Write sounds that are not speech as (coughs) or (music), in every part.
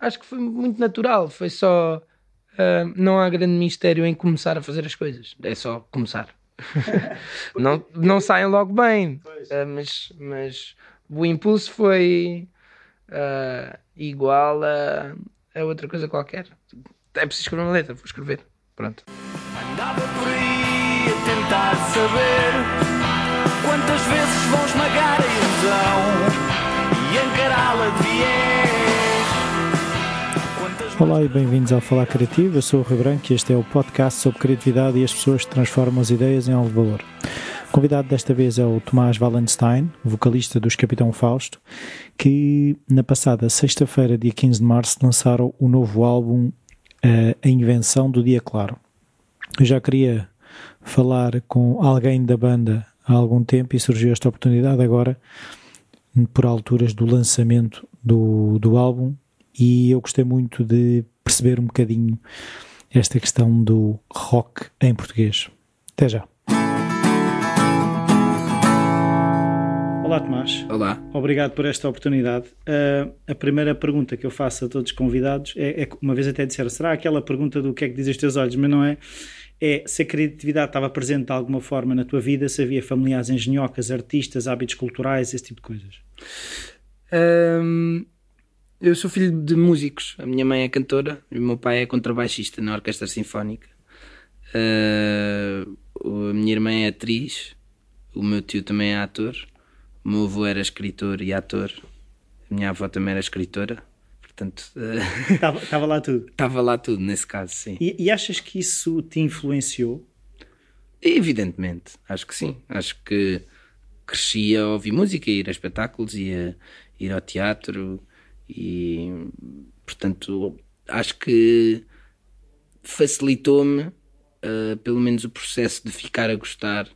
acho que foi muito natural. Foi só. Uh, não há grande mistério em começar a fazer as coisas. É só começar. (laughs) não, não saem logo bem, uh, mas, mas o impulso foi uh, igual a, a, outra coisa qualquer. É preciso escrever uma letra, vou escrever. Pronto. Andava por aí a tentar saber quantas vezes vão esmagar a ilusão Olá e bem-vindos ao Falar Criativo. Eu sou o Rui Branco e este é o podcast sobre criatividade e as pessoas que transformam as ideias em algo de valor. O convidado desta vez é o Tomás Wallenstein, vocalista dos Capitão Fausto, que na passada sexta-feira, dia 15 de março, lançaram o novo álbum uh, A Invenção do Dia Claro. Eu já queria falar com alguém da banda há algum tempo e surgiu esta oportunidade agora, por alturas do lançamento do, do álbum, e eu gostei muito de perceber um bocadinho esta questão do rock em português. Até já. Olá, Tomás. Olá. Obrigado por esta oportunidade. Uh, a primeira pergunta que eu faço a todos os convidados é, é, uma vez até disseram, será aquela pergunta do que é que dizem os teus olhos, mas não é? É se a criatividade estava presente de alguma forma na tua vida, se havia familiares engenhocas, artistas, hábitos culturais, esse tipo de coisas. Um eu sou filho de músicos. A minha mãe é cantora e o meu pai é contrabaixista na Orquestra Sinfónica. Uh, a minha irmã é atriz. O meu tio também é ator. O meu avô era escritor e ator. A minha avó também era escritora. Portanto, (laughs) estava uh... lá tudo. Estava lá tudo, nesse caso, sim. E, e achas que isso te influenciou? Evidentemente, acho que sim. Acho que cresci a ouvir música, a ir a espetáculos, e a ir ao teatro e, portanto, acho que facilitou-me, uh, pelo menos, o processo de ficar a gostar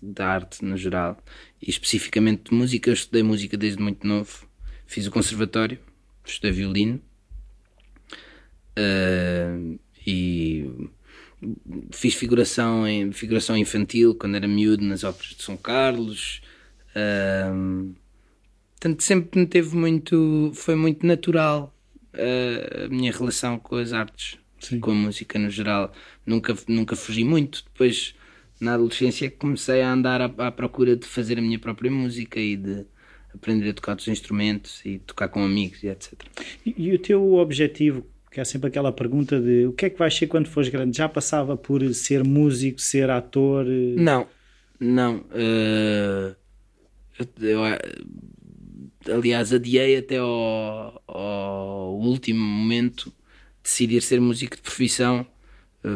da arte no geral e especificamente de música. Eu estudei música desde muito novo, fiz o conservatório, estudei violino uh, e fiz figuração em figuração infantil quando era miúdo nas óperas de São Carlos. Uh, Portanto, sempre me teve muito. Foi muito natural uh, a minha relação com as artes, Sim. com a música no geral. Nunca, nunca fugi muito. Depois, na adolescência, comecei a andar à, à procura de fazer a minha própria música e de aprender a tocar os instrumentos e tocar com amigos e etc. E, e, o teu objetivo, que é sempre aquela pergunta de o que é que vais ser quando fores grande, já passava por ser músico, ser ator? Não, não. Uh, eu, eu, aliás, adiei até ao, ao último momento decidir ser músico de profissão.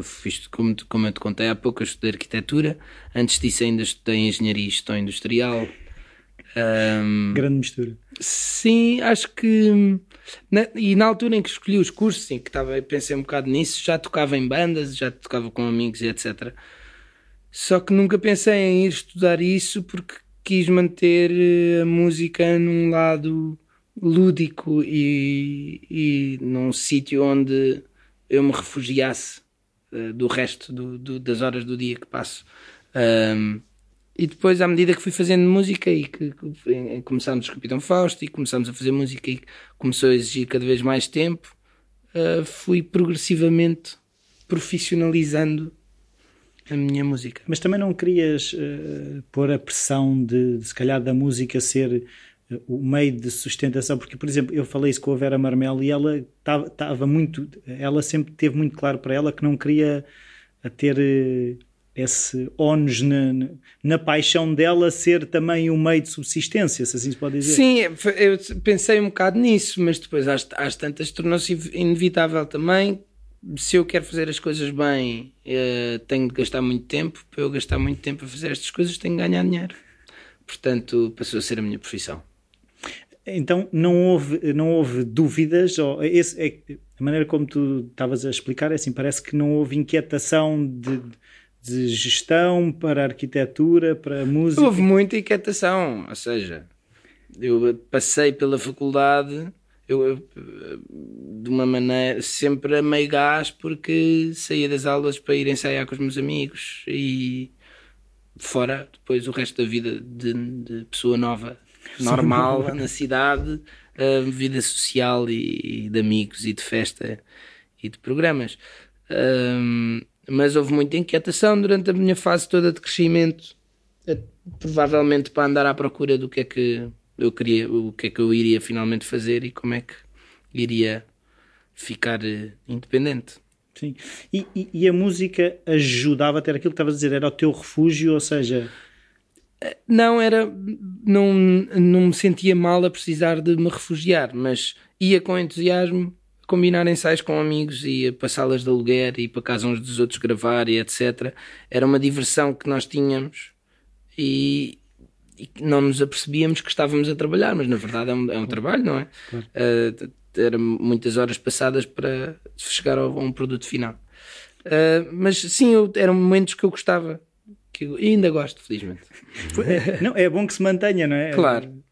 Fiz, como, como eu te contei há pouco, eu estudei arquitetura. Antes disso, ainda estudei engenharia e gestão industrial. Um, Grande mistura. Sim, acho que. Na, e na altura em que escolhi os cursos, sim, que estava, pensei um bocado nisso, já tocava em bandas, já tocava com amigos e etc. Só que nunca pensei em ir estudar isso porque quis manter eh, a música num lado lúdico e, e num sítio onde eu me refugiasse uh, do resto do, do, das horas do dia que passo. Um, e depois, à medida que fui fazendo música e que, que começámos o Capitão Fausto e começámos a fazer música e começou a exigir cada vez mais tempo, uh, fui progressivamente profissionalizando a minha música. Mas também não querias uh, pôr a pressão de, de, se calhar, da música ser uh, o meio de sustentação? Porque, por exemplo, eu falei isso com a Vera Marmel e ela estava muito. Ela sempre teve muito claro para ela que não queria eh, ter. Uh, esse ónus na, na, paixão dela ser também um meio de subsistência, se assim se pode dizer. Sim, eu pensei um bocado nisso, mas depois às, às tantas tornou-se inevitável também se eu quero fazer as coisas bem, uh, tenho de gastar muito tempo. Para eu gastar muito tempo a fazer estas coisas, tenho de ganhar dinheiro. Portanto, passou a ser a minha profissão. Então, não houve, não houve dúvidas? Ou esse, é, a maneira como tu estavas a explicar, é assim, parece que não houve inquietação de, de gestão para a arquitetura, para música. Houve muita inquietação, ou seja, eu passei pela faculdade eu, eu, de uma maneira sempre a meio gás porque saía das aulas para ir ensaiar com os meus amigos e fora depois o resto da vida de, de pessoa nova normal (laughs) na cidade vida social e, e, de amigos e de festa e de programas. Um, mas houve muita inquietação durante a minha fase toda de crescimento, eh, provavelmente para andar à procura do que é que eu queria, o que é que eu iria finalmente fazer e como é que iria ficar eh, independente. Sim. E, e, e, a música ajudava a ter aquilo que estavas a dizer, era o teu refúgio, ou seja. Eh, não era. Não, não me sentia mal a precisar de me refugiar, mas ia com entusiasmo combinar ensaios com amigos e a passá-las de aluguer e para casa uns dos outros gravar e etc. Era uma diversão que nós tínhamos e, e não nos apercebíamos que estávamos a trabalhar, mas na verdade é um, é um trabalho, não é? Claro. Uh, eram muitas horas passadas para chegar a um produto final. Uh, mas sim, eu, eram momentos que eu gostava, que eu ainda gosto, felizmente. (laughs) não, é bom que se mantenha, não é? Claro.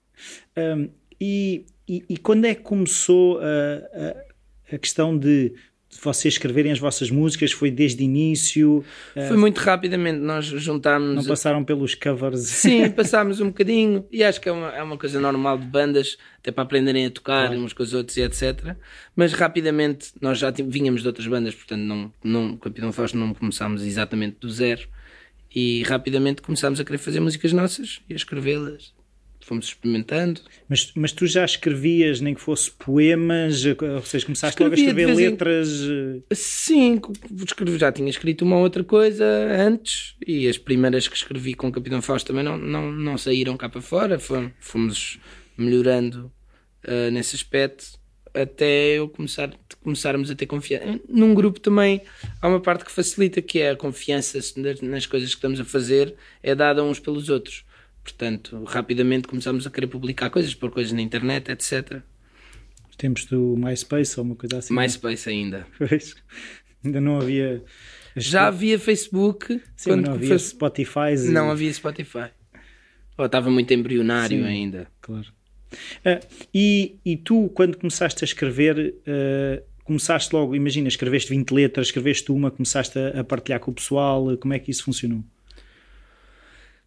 Um, e, e, e, quando é que começou a, a, a questão de vocês escreverem as vossas músicas? Foi desde o início? Foi muito rapidamente. Nós juntámos. Não passaram pelos covers? Sim, (laughs) passámos um bocadinho. E acho que é uma, é uma coisa normal de bandas, até para aprenderem a tocar claro. uns com os outros e etc. Mas rapidamente nós já vínhamos de outras bandas, portanto, não, não, Capitão Fausto não começámos exatamente do zero. E rapidamente começámos a querer fazer músicas nossas e a escrevê-las fomos experimentando. Mas, mas tu já escrevias, nem que fosse poemas, ou seja, começaste logo a escrever letras? Em... Eh? Sim, já tinha escrito uma outra coisa antes e as primeiras que escrevi com o Capitão Fausto também não, não, não saíram cá para fora, fomos, fomos melhorando uh, nesse aspecto até eu começar, começarmos a ter confiança. Num grupo também há uma parte que facilita, que é a confiança nas coisas que estamos a fazer, é dada uns pelos outros. Portanto, rapidamente começámos a querer publicar coisas, pôr coisas na internet, etc. Os tempos do MySpace ou uma coisa assim? MySpace ainda. Pois. Ainda não havia. Já havia Facebook. Sim, quando não havia. Spotify. E... Não havia Spotify. Ou estava muito embrionário Sim, ainda. Claro. Uh, e, e tu, quando começaste a escrever, uh, começaste logo, imagina, escreveste 20 letras, escreveste uma, começaste a, a partilhar com o pessoal, como é que isso funcionou?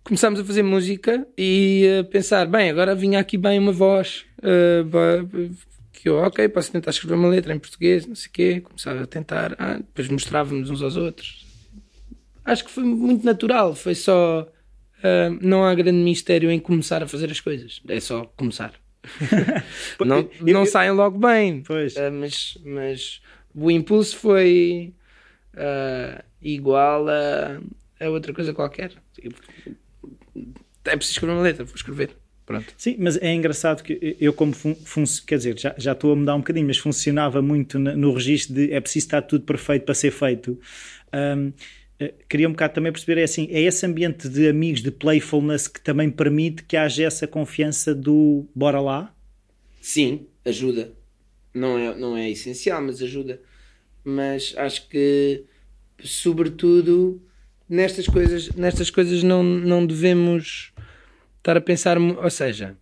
Começámos a fazer música e a pensar, bem, agora vinha aqui bem uma voz, uh, que eu, ok, posso tentar escrever uma letra em português, não sei o quê, começava a tentar, ah, depois mostrávamos uns aos outros. Acho que foi muito natural, foi só, uh, não há grande mistério em começar a fazer as coisas, é só começar. (laughs) não eu, não saem logo bem, uh, mas, mas o impulso foi igual a, a outra coisa qualquer. É preciso escrever uma letra, vou escrever. Pronto. Sim, mas é engraçado que eu, como fun, fun quer dizer, já, já estou a mudar um bocadinho, mas funcionava muito no, no registro de é preciso estar tudo perfeito para ser feito. Um, eh, queria um bocado também perceber, é assim, é esse ambiente de amigos, de playfulness que também permite que haja essa confiança do bora lá? Sim, ajuda. Não é, não é essencial, mas ajuda. Mas acho que, sobretudo, nestas coisas, nestas coisas não, não devemos estar a pensar, ou seja,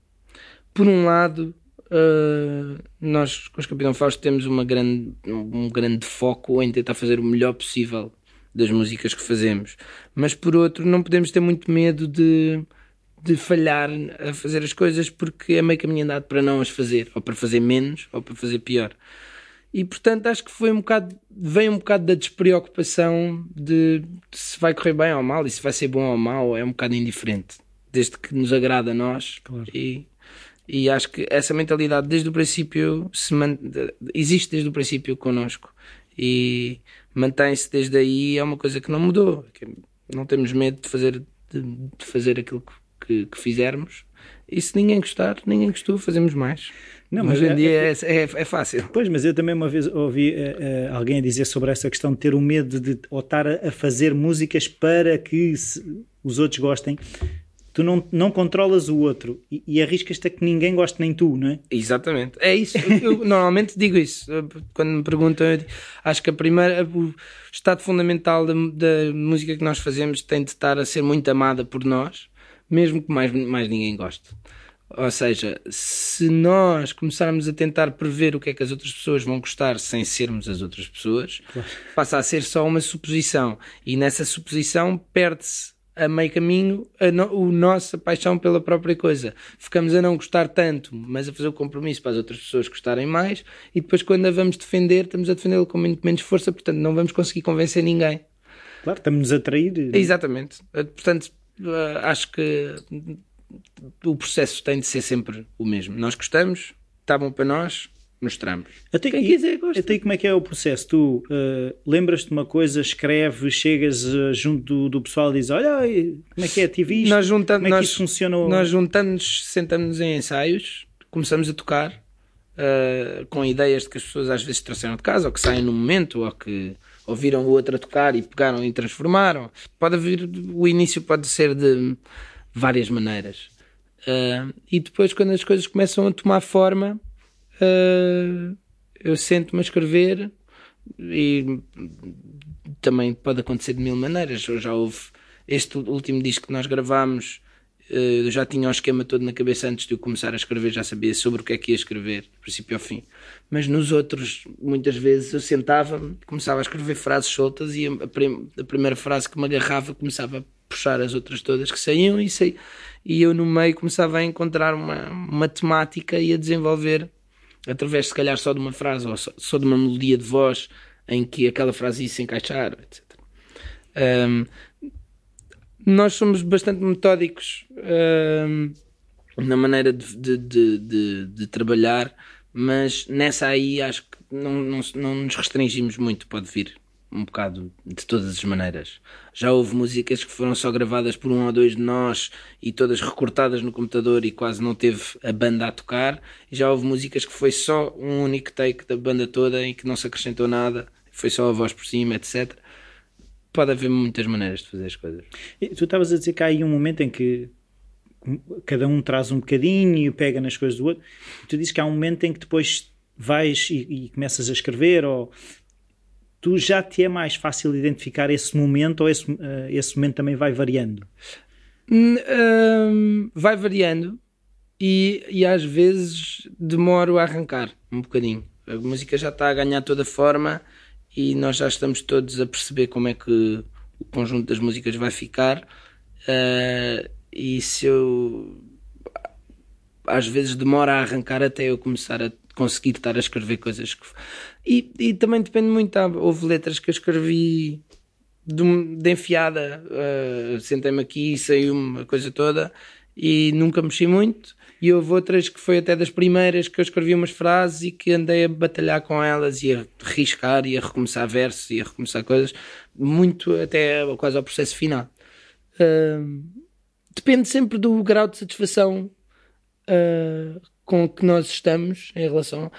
por um lado, uh, nós com os Capitão Fausto temos uma grande, um grande foco em tentar fazer o melhor possível das músicas que fazemos, mas por outro, não podemos ter muito medo de, de falhar a fazer as coisas porque é meio caminho andado para não as fazer, ou para fazer menos, ou para fazer pior. E portanto acho que foi um bocado, vem um bocado da despreocupação de, se vai correr bem ou mal e se vai ser bom ou mal, é um bocado indiferente, desde que nos agrada a nós. Claro. E, e acho que essa mentalidade desde o princípio se man... existe desde o princípio connosco e mantém-se desde aí, é uma coisa que não mudou. Não temos medo de fazer, de, de fazer aquilo que, que fizermos e se ninguém gostar, ninguém gostou, fazemos mais. Não, mas Hoje em é, dia é, é, é, é, fácil. Pois, mas eu também uma vez ouvi uh, uh, alguém a dizer sobre essa questão de ter o medo de ou estar a, a fazer músicas para que se, os outros gostem. Tu não, não controlas o outro e, e arriscas-te a que ninguém goste, nem tu, não é? Exatamente. É isso. Eu (laughs) normalmente digo isso. Quando me perguntam, acho que a primeira, o estado fundamental da, da música que nós fazemos tem de estar a ser muito amada por nós, mesmo que mais, mais ninguém goste. Ou seja, se nós começarmos a tentar prever o que é que as outras pessoas vão gostar sem sermos as outras pessoas, claro. passa a ser só uma suposição. E nessa suposição perde-se a meio caminho a no, o nossa paixão pela própria coisa. Ficamos a não gostar tanto, mas a fazer o compromisso para as outras pessoas gostarem mais, e depois, quando a vamos defender, estamos a defendê-lo com muito menos força, portanto, não vamos conseguir convencer ninguém. Claro, estamos-nos a trair. Exatamente. Portanto, acho que o processo tem de ser sempre o mesmo. Nós gostamos, está bom para nós, mostramos. Até, Quem quiser, gosta. Até como é que é o processo? Tu uh, lembras-te de uma coisa, escreves, chegas uh, junto do, do, pessoal e dizes: Olha, como é que é, tive isto? Nós juntamos, como é que isso funciona? Nós juntamos, sentamos em ensaios, começamos a tocar uh, com ideias de que as pessoas às vezes trouxeram de casa, ou que saem no momento, ou que ouviram o outro a tocar e pegaram e transformaram. Pode haver, o início pode ser de várias maneiras. e depois, quando as coisas começam a tomar forma uh, eu sento-me a escrever e também pode acontecer de mil maneiras. Já houve este último disco que nós gravámos, uh, eu já tinha o esquema todo na cabeça antes de eu começar a escrever, já sabia sobre o que é que ia escrever, do princípio ao fim. Mas nos outros, muitas vezes eu sentava-me, começava a escrever frases soltas e a, prim a primeira frase que me agarrava começava a puxar as outras todas que saíam e, saí, e eu no meio começava a encontrar uma, uma temática e a desenvolver através, se calhar, só de uma frase ou só, só de uma melodia de voz em que aquela frase ia se encaixar, etc. Um, nós somos bastante metódicos um, na maneira de, de, de, de, trabalhar, mas nessa aí acho que não, não, não nos restringimos muito, pode vir um bocado de todas as maneiras. Já houve músicas que foram só gravadas por um ou dois de nós e todas recortadas no computador e quase não teve a banda a tocar. Já houve músicas que foi só um único take da banda toda e que não se acrescentou nada, foi só a voz por cima, etc. Pode haver muitas maneiras de fazer as coisas. Tu estavas a dizer que há aí um momento em que cada um traz um bocadinho e pega nas coisas do outro. Tu dizes que há um momento em que depois vais e, e começas a escrever ou tu já te é mais fácil identificar esse momento ou esse, uh, esse momento também vai variando? Um, vai variando e, e às vezes demoro a arrancar um bocadinho. A música já está a ganhar toda forma e nós já estamos todos a perceber como é que o conjunto das músicas vai ficar. Uh, e se eu às vezes demora a arrancar até eu começar a conseguir estar a escrever coisas que... e, e também depende muito tá? houve letras que eu escrevi de, de enfiada uh, sentei-me aqui e saiu-me a coisa toda e nunca mexi muito e houve outras que foi até das primeiras que eu escrevi umas frases e que andei a batalhar com elas e a riscar e a recomeçar versos e a recomeçar coisas muito até quase ao processo final uh, depende sempre do grau de satisfação uh, com que nós estamos em relação.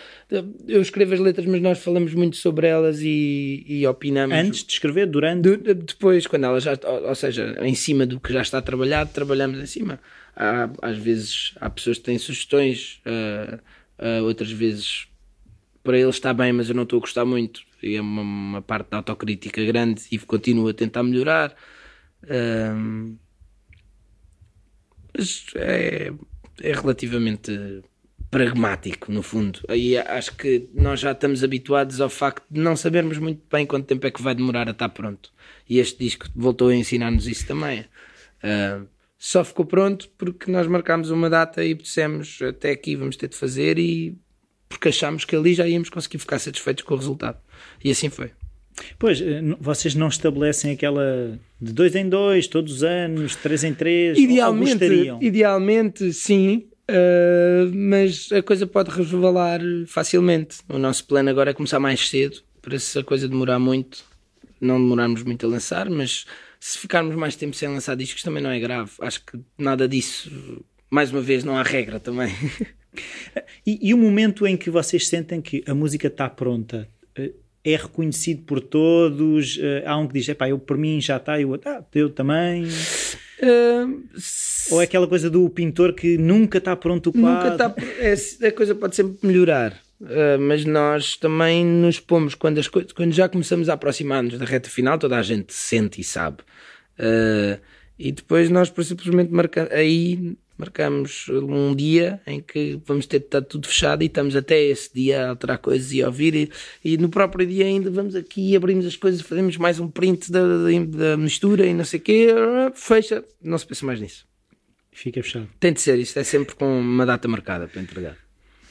Eu escrevo as letras, mas nós falamos muito sobre elas e, e opinamos. Antes de escrever, durante? depois, quando ela já. Ou seja, em cima do que já está trabalhado, trabalhamos em cima. Há, às vezes há pessoas que têm sugestões, uh, uh, outras vezes para eles está bem, mas eu não estou a gostar muito. E é uma, uma parte da autocrítica grande e continuo a tentar melhorar. Uh, mas é, é relativamente pragmático, no fundo. Aí acho que nós já estamos habituados ao facto de não sabermos muito bem quanto tempo é que vai demorar a estar pronto. E este disco voltou a ensinar-nos isso também. Uh, só ficou pronto porque nós marcámos uma data e dissemos até aqui vamos ter de fazer e porque achámos que ali já íamos conseguir ficar satisfeitos com o resultado. E assim foi. Pois, eh, vocês não estabelecem aquela de dois em dois, todos os anos, três em três, idealmente, idealmente sim, Uh, mas a coisa pode resvalar facilmente. O nosso plano agora é começar mais cedo, para se a coisa demorar muito, não demorarmos muito a lançar, mas se ficarmos mais tempo sem lançar discos também não é grave. Acho que nada disso, mais uma vez, não há regra também. (laughs) e, e o momento em que vocês sentem que a música está pronta, eh, é reconhecido por todos? Eh, há um que diz, é pá, eu por mim já está, e o outro, ah, eu também. Uh, Ou é aquela coisa do pintor que nunca está pronto o quadro? Nunca está. É, a coisa pode sempre melhorar. Uh, mas nós também nos pomos quando, as coisas, quando já começamos a aproximar-nos da reta final, toda a gente sente e sabe. Uh, e depois nós simplesmente marca, aí marcamos um dia em que vamos ter de estar tudo fechado e estamos até esse dia a alterar coisas e a ouvir e, e no próprio dia ainda vamos aqui abrimos as coisas, fazemos mais um print da, da, da mistura e não sei o quê, fecha, não se pensa mais nisso. Fica fechado. Tem de ser, isto é sempre com uma data marcada para entregar.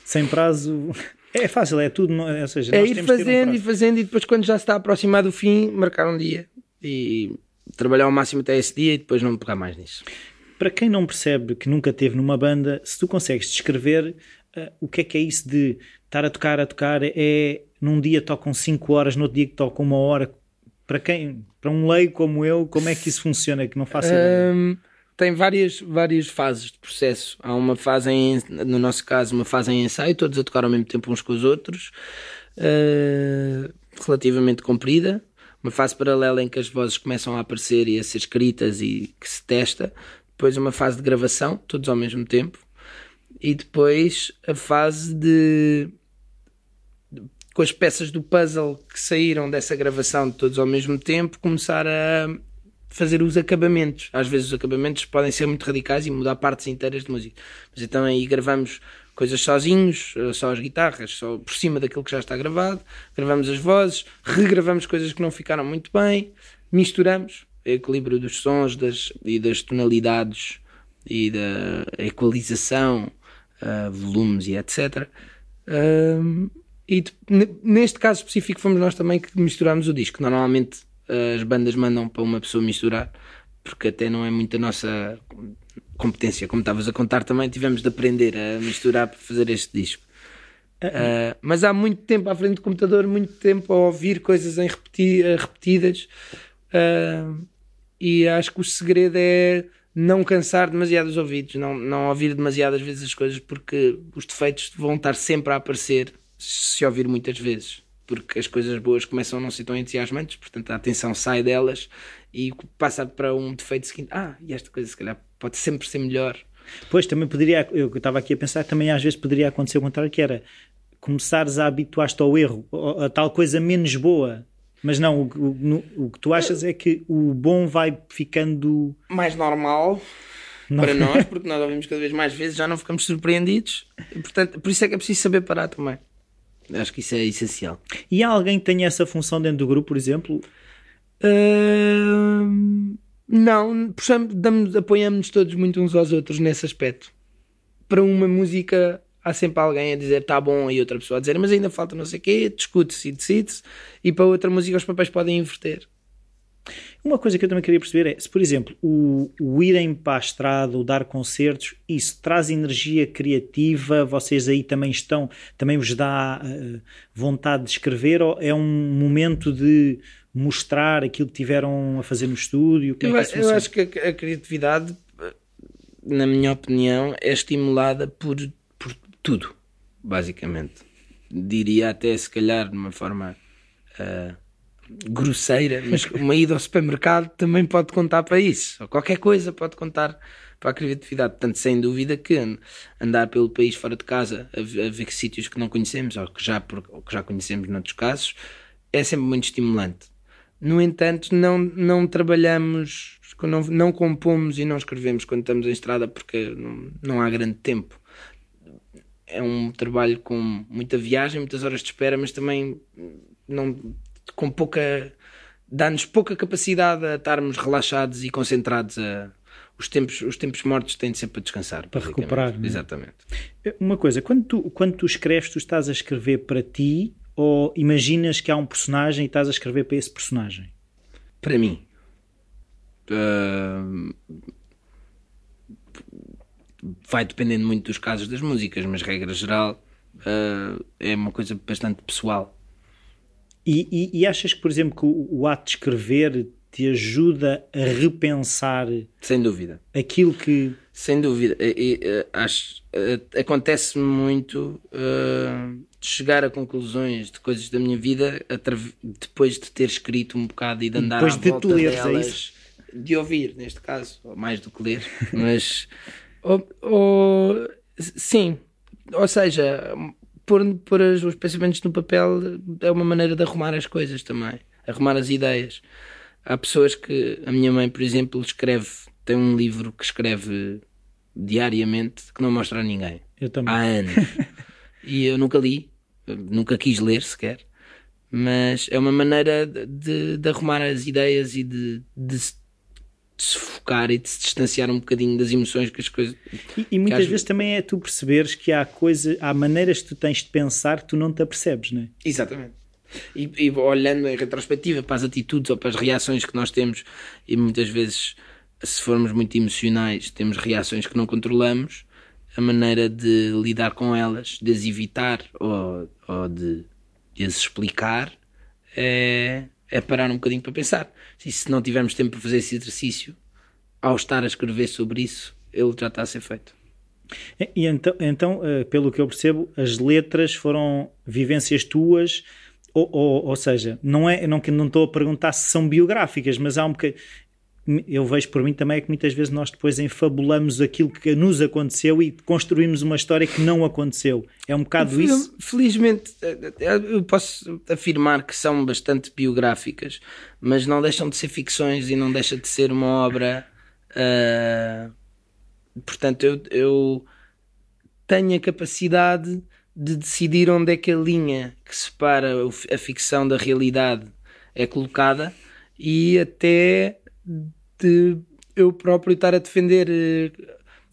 Sem prazo. É fácil, é tudo. Ou seja, é ir fazendo um e fazendo e depois, quando já está aproximado o fim, marcar um dia e trabalhar ao máximo até esse dia e depois não pegar mais nisso. Para quem não percebe que nunca teve numa banda, se tu consegues descrever uh, o que é que é isso de estar a tocar, a tocar, é num dia tocam 5 horas, no outro dia tocam uma hora. Para quem, para um leigo como eu, como é que isso funciona? Que não faço. Um, tem várias, várias fases de processo. Há uma fase, em, no nosso caso, uma fase em ensaio, todos a tocar ao mesmo tempo uns com os outros, uh, relativamente comprida. Uma fase paralela em que as vozes começam a aparecer e a ser escritas e que se testa depois uma fase de gravação, todos ao mesmo tempo, e depois a fase de com as peças do puzzle que saíram dessa gravação todos ao mesmo tempo, começar a fazer os acabamentos. Às vezes os acabamentos podem ser muito radicais e mudar partes inteiras de música. Mas então aí gravamos coisas sozinhos, só as guitarras, só por cima daquilo que já está gravado, gravamos as vozes, regravamos coisas que não ficaram muito bem, misturamos equilíbrio dos sons das, e das tonalidades e da equalização, uh, volumes e etc. Uh, e neste caso específico fomos nós também que misturamos o disco. Normalmente uh, as bandas mandam para uma pessoa misturar, porque até não é muito a nossa competência. Como estavas a contar também, tivemos de aprender a misturar para fazer este disco. Uh, mas há muito tempo à frente do computador, muito tempo a ouvir coisas em repeti repetidas. Uh, e acho que o segredo é não cansar demasiado os ouvidos, não, não ouvir demasiadas vezes as coisas, porque os defeitos vão estar sempre a aparecer se ouvir muitas vezes. Porque as coisas boas começam a não ser tão entusiasmantes, portanto a atenção sai delas e passa para um defeito seguinte. Ah, e esta coisa se calhar pode sempre ser melhor. Pois também poderia, eu estava aqui a pensar, também às vezes poderia acontecer o contrário, que era começares a habituar-te ao erro, a tal coisa menos boa mas não, o, o, o, que tu achas é que o bom vai ficando mais normal não. para nós, (laughs) porque nós ouvimos cada vez mais vezes, já não ficamos surpreendidos. E, portanto, por isso é que é preciso saber parar também. Acho que isso é essencial. E há alguém que tenha essa função dentro do grupo, por exemplo? Uh, não, puxamos, damos, apoiamos-nos todos muito uns aos outros nesse aspecto. Para uma música há sempre alguém a dizer tá bom e outra pessoa a dizer mas ainda falta não sei o quê, discute-se e decide-se e para outra música os papéis podem inverter. Uma coisa que eu também queria perceber é, se por exemplo o, o irem para a estrada, o dar concertos, isso traz energia criativa, vocês aí também estão, também vos dá uh, vontade de escrever ou é um momento de mostrar aquilo que tiveram a fazer no estúdio? É eu, é eu acho que a, a criatividade, na minha opinião, é estimulada por tudo, basicamente. Diria até, se calhar, de uma forma uh, grosseira, mas (laughs) uma ida ao supermercado também pode contar para isso. Ou qualquer coisa pode contar para a criatividade. Portanto, sem dúvida que andar pelo país fora de casa, a, ver, a ver sítios que não conhecemos, ou que, já, ou que já conhecemos noutros casos, é sempre muito estimulante. No entanto, não, não trabalhamos, não, não compomos e não escrevemos quando estamos em estrada porque não, não há grande tempo é um trabalho com muita viagem, muitas horas de espera, mas também não com pouca dá-nos pouca capacidade a estarmos relaxados e concentrados a os tempos, os tempos mortos têm de sempre a descansar. Para recuperar. É? Exatamente. Uma coisa, quando tu, quando tu escreves, tu estás a escrever para ti ou imaginas que há um personagem e estás a escrever para esse personagem? Para mim. Uh, vai dependendo muito dos casos das músicas, mas regra geral uh, é uma coisa bastante pessoal. E, e, e, achas que, por exemplo, que o, o, ato de escrever te ajuda a repensar sem dúvida. aquilo que sem dúvida. E, e, acho acontece muito uh, de chegar a conclusões de coisas da minha vida depois de ter escrito um bocado e de andar depois à de volta tu leres, é delas, é de ouvir neste caso mais do que ler (laughs) mas ou, ou, sim, ou seja, pôr, pôr os pensamentos no papel é uma maneira de arrumar as coisas também, arrumar as ideias. Há pessoas que, a minha mãe, por exemplo, escreve, tem um livro que escreve diariamente que não mostro a ninguém. Eu também. Há anos. (laughs) e eu nunca li, nunca quis ler sequer. Mas é uma maneira de, de arrumar as ideias e de, de, se- de se focar e de se distanciar um bocadinho das emoções que as coisas. E, e muitas às- vezes também é tu perceberes que há coisa, há maneiras que tu tens de pensar que tu não te apercebes, não é? Exatamente. E, e olhando em retrospectiva para as atitudes ou para as reações que nós temos, e muitas vezes, se formos muito emocionais, temos reações que não controlamos, a maneira de lidar com elas, de as evitar ou, ou de, de as explicar, é, é parar um bocadinho para pensar. E se não tivermos tempo para fazer esse exercício, ao estar a escrever sobre isso, ele já está a ser feito. E, então, então, eh, pelo que eu percebo, as letras foram vivências tuas, ou, ou, ou seja, não é, não não estou a perguntar se são biográficas, mas há um bocadinho. Eu vejo por mim também é que muitas vezes nós depois enfabulamos aquilo que nos aconteceu e construímos uma história que não aconteceu. É um bocado Fel- isso. Felizmente, eh, eu posso afirmar que são bastante biográficas, mas não deixam de ser ficções e não deixa de ser uma obra. ah, portanto, eu, eu tenho a capacidade de decidir onde é que a linha que separa a ficção da realidade é colocada e até de eu próprio estar a defender. eh,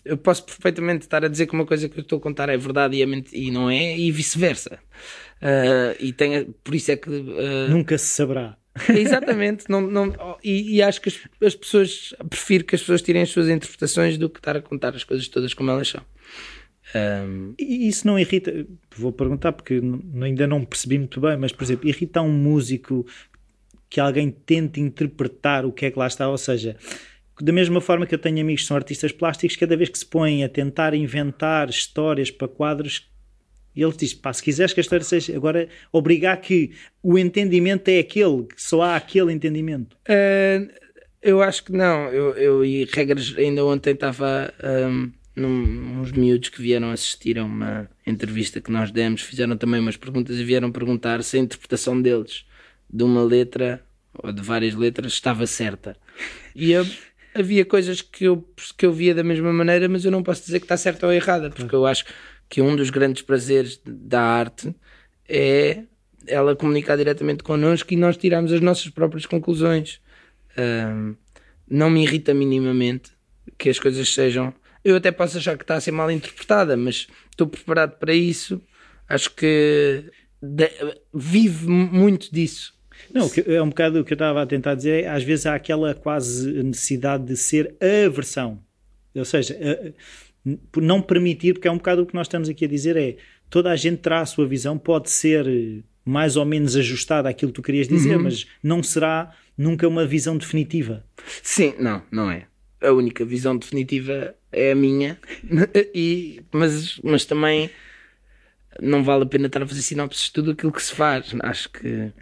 Eu posso perfeitamente estar a dizer que uma coisa que eu estou a contar é verdade e, é e não é, e vice-versa. Ah, e por isso é que. ah, Nunca se saberá. (laughs) Exatamente, não, não, e, e acho que as, as pessoas prefiro que as pessoas tirem as suas interpretações do que estar a contar as coisas todas como elas são. Ahm, E isso não irrita? Vou perguntar porque ainda não percebi muito bem, mas por exemplo, irrita um músico que alguém tente interpretar o que é que lá está, ou seja, da mesma forma que eu tenho amigos que são artistas plásticos, cada vez que se põem a tentar inventar histórias para quadros, ele diz: pá, se quiseres que a história seja, agora obrigar que o entendimento é aquele, que só há aquele entendimento. ah, eu acho que não. Eu, eu e regras, ainda ontem estava ahm, num, uns miúdos que vieram assistir a uma entrevista que nós demos, fizeram também umas perguntas e vieram perguntar se a interpretação deles de uma letra ou de várias letras estava certa. E eu, havia coisas que eu, que eu via da mesma maneira, mas eu não posso dizer que está certa ou errada, porque eu acho que um dos grandes prazeres da arte é ela comunicar diretamente connosco e nós tirarmos as nossas próprias conclusões. Ahm, não me irrita minimamente que as coisas sejam. Eu até posso achar que está a ser mal interpretada, mas estou preparado para isso. Acho que de- vive muito disso. Não, é um bocado o que eu estava a tentar dizer. é, Às vezes há aquela quase necessidade de ser a versão. Ou seja, a- por não permitir, porque é um bocado o que nós estamos aqui a dizer: é toda a gente terá a sua visão, pode ser mais ou menos ajustada àquilo que tu querias dizer, mas não será nunca uma visão definitiva. Sim, não, não é. A única visão definitiva é a minha, (laughs) e, mas, mas também não vale a pena estar a fazer sinopses de tudo aquilo que se faz. Acho que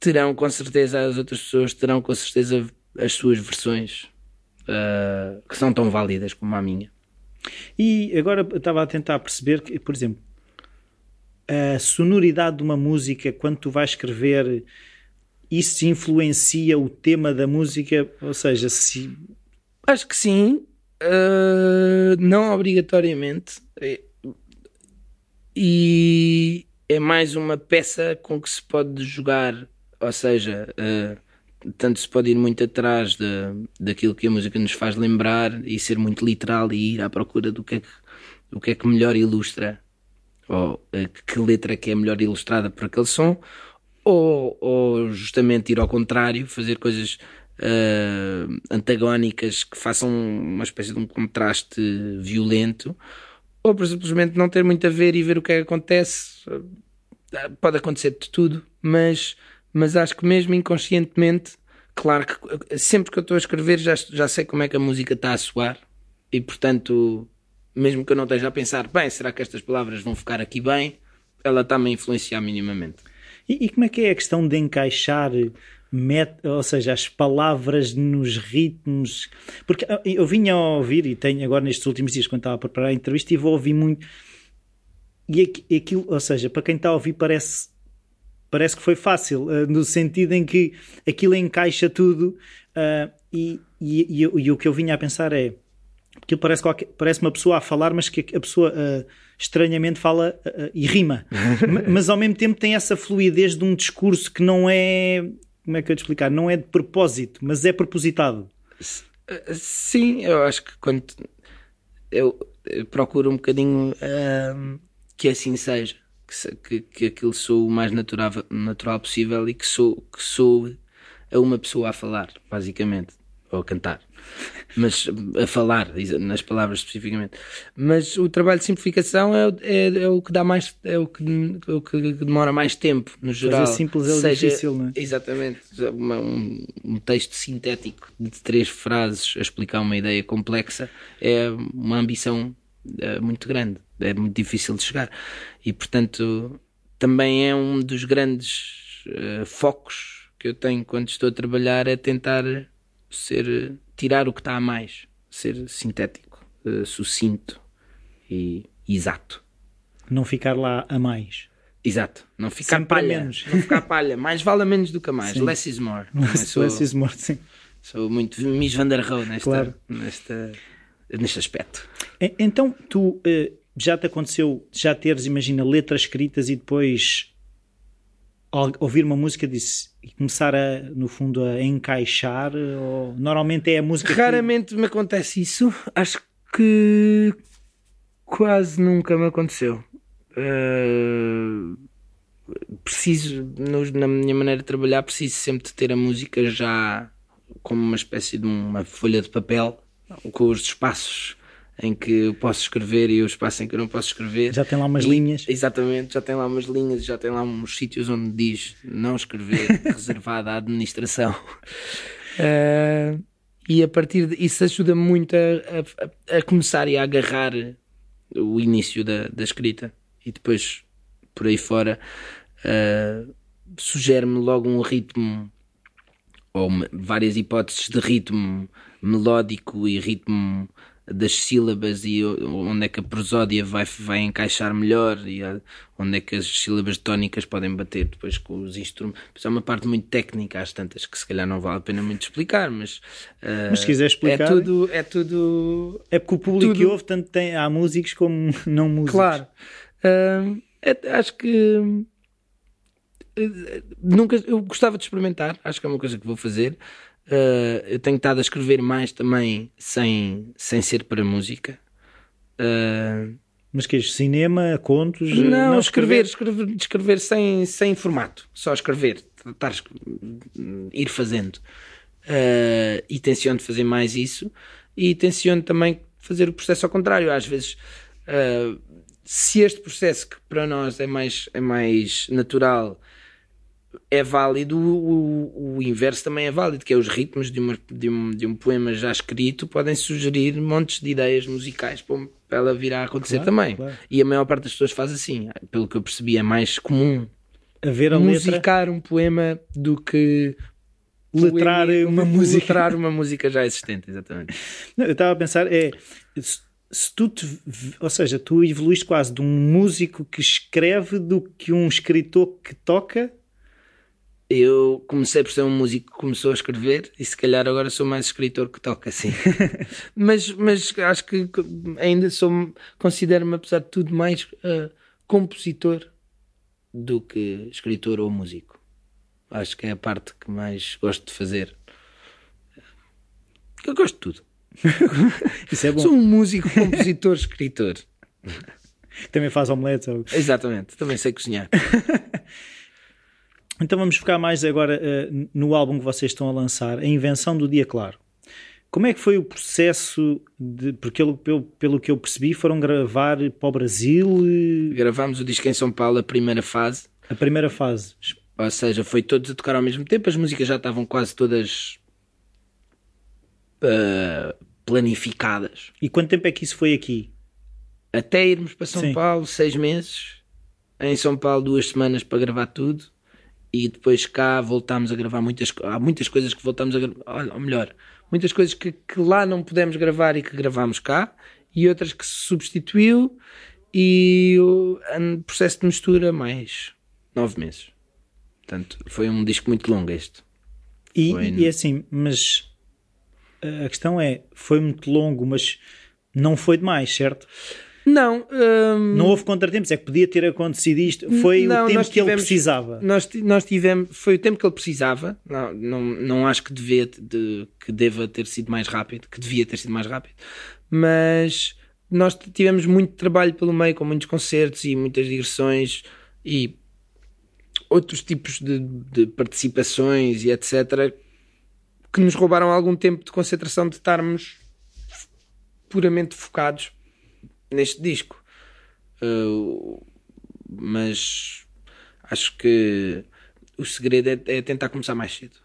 terão com certeza as outras pessoas, terão com certeza as suas versões ah, que são tão válidas como a minha. E agora eu estava a tentar perceber que, por exemplo, a sonoridade de uma música, quando tu vais escrever, isso influencia o tema da música? Ou seja, se Acho que sim, ah, não obrigatoriamente. E- E é mais uma peça com que se pode jogar, ou seja, ah, tanto se pode ir muito atrás da, daquilo que a música nos faz lembrar e ser muito literal e ir à procura do que é que, do que, é que melhor ilustra, ou ah, que letra que é melhor ilustrada por aquele som, ou, ou justamente ir ao contrário, fazer coisas ah, antagónicas que façam uma espécie de um contraste violento, ou por simplesmente não ter muito a ver e ver o que é que acontece. Pode acontecer de tudo, mas, mas acho que mesmo inconscientemente, claro que sempre que eu estou a escrever já, já sei como é que a música está a soar e portanto, mesmo que eu não esteja a pensar, bem, será que estas palavras vão ficar aqui bem? Ela está-me a influenciar minimamente. E, e como é que é a questão de encaixar, met, ou seja, as palavras nos ritmos? Porque ah, eu vinha a ouvir, e tenho agora nestes últimos dias, quando estava a preparar a entrevista, e vou ouvir muito. E aqui- aquilo, ou seja, para quem está a ouvir, parece, parece que foi fácil, ah, no sentido em que aquilo encaixa tudo. ah, e, e, e, e o que eu vinha a pensar é. Aquilo parece, qualquer, parece uma pessoa a falar, mas que a pessoa uh, estranhamente fala uh, e rima. (laughs) mas ao mesmo tempo tem essa fluidez de um discurso que não é. Como é que eu te explicar? Não é de propósito, mas é propositado. Sim, eu acho que quando. Eu, eu procuro um bocadinho uh, que assim seja. Que, que, aquilo sou o mais natural, natural possível e que sou, que sou a uma pessoa a falar, basicamente ou a cantar, (laughs) mas a falar, nas palavras especificamente. Mas o trabalho de simplificação é, é, é o que dá mais, é o que, é o que demora mais tempo, no geral. Fazer simples é Seja, difícil, não é? Exatamente. Uma, um, um, texto sintético de três frases a explicar uma ideia complexa é uma ambição é, muito grande, é muito difícil de chegar. E, portanto, também é um dos grandes uh, focos que eu tenho quando estou a trabalhar, é tentar ser tirar o que está a mais, ser sintético, uh, sucinto e exato. Não ficar lá a mais. Exato, não ficar Sempre palha, menos. não ficar palha, mais vale a menos do que a mais, sim. less is more. Less, sou, less is more, sim. Sou muito Miss Van der Rohe nesta, claro. nesta, neste aspecto. Então, tu uh, já te aconteceu já teres, imagina, letras escritas e depois ouvir uma música disse, e começar a, no fundo, a encaixar? Ou, normalmente é a música. Raramente que... me acontece isso. Acho que quase nunca me aconteceu. Uh, preciso, no, na minha maneira de trabalhar, preciso sempre de ter a música já como uma espécie de uma folha de papel com os espaços em que eu posso escrever e o espaço em que eu não posso escrever. Já tem lá umas e, linhas. Exatamente, já tem lá umas linhas, já tem lá uns sítios onde diz não escrever, (laughs) reservado à administração. Uh, (laughs) e a partir de isso ajuda muito a, a, a, começar e a agarrar o início da, da escrita e depois por aí fora uh, sugere-me logo um ritmo ou várias hipóteses de ritmo melódico e ritmo das sílabas e onde é que a prosódia vai, vai encaixar melhor e onde é que as sílabas tónicas podem bater depois com os instrumentos. Isso é uma parte muito técnica, às tantas, que se calhar não vale a pena muito explicar, mas, uh, mas se quiser explicar, é tudo. É, tudo, é porque o público tudo... que ouve tanto tem, há músicos como (laughs) não músicos. Claro, uh, é, acho que. Uh, nunca eu gostava de experimentar, acho que é uma coisa que vou fazer. Uh, eu tenho estado a escrever mais também sem, sem ser para música. Uh, Mas que é cinema, contos? Não, não escrever, escrever, escrever sem, sem formato, só escrever, tentar ir fazendo. Uh, e tenciono fazer mais isso e tenciono também fazer o processo ao contrário. Às vezes, uh, se este processo que para nós é mais, é mais natural é válido, o, o, inverso também é válido, que é os ritmos de, uma, de, um, de um poema já escrito podem sugerir montes de ideias musicais para, ela vir a acontecer claro, também. Claro. E a maior parte das pessoas faz assim. Pelo que eu percebi, é mais comum a ver a musicar letra. um poema do que letrar uma música. Letrar uma música já existente, exatamente. Não, eu estava a pensar, é se tu te, ou seja, tu evoluíste quase de um músico que escreve do que um escritor que toca eu comecei por ser um músico que começou a escrever e se calhar agora sou mais escritor que toca assim. (laughs) mas, mas acho que ainda sou, considero-me, apesar de tudo, mais uh, compositor do que escritor ou músico. Acho que é a parte que mais gosto de fazer. Eu gosto de tudo. (laughs) Isso é bom. Sou um músico, compositor, (laughs) escritor. Também faz omeletes. Exatamente, também sei cozinhar. Então vamos focar mais agora uh, no álbum que vocês estão a lançar, A Invenção do Dia Claro. Como é que foi o processo de. Porque pelo, pelo que eu percebi, foram gravar para o Brasil. Gravámos o disco em São Paulo, a primeira fase. A primeira fase. Ou seja, foi todos a tocar ao mesmo tempo, as músicas já estavam quase todas uh, planificadas. E quanto tempo é que isso foi aqui? Até irmos para São Sim. Paulo, seis meses. Em São Paulo, duas semanas para gravar tudo e depois cá voltámos a gravar muitas há muitas coisas que voltámos a gravar, ou melhor, muitas coisas que, que lá não pudemos gravar e que gravámos cá e outras que se substituiu e o processo de mistura mais nove meses. Portanto, foi um disco muito longo este. E, foi... e assim, mas a questão é, foi muito longo, mas não foi demais, certo? Não, hum, Não houve contratempos, é que podia ter acontecido isto. Foi Não, o tempo nós que ele tivemos- precisava. nós, nós tivemos, foi o tempo que ele precisava. Não, não, não acho que, devia, de, que deva ter sido mais rápido, que devia ter sido mais rápido, mas nós tivemos muito trabalho pelo meio, com muitos concertos e muitas digressões e outros tipos de, de participações e etc. que nos roubaram algum tempo de concentração de estarmos puramente focados neste disco. Uh, mas acho que o segredo é, é tentar começar mais cedo.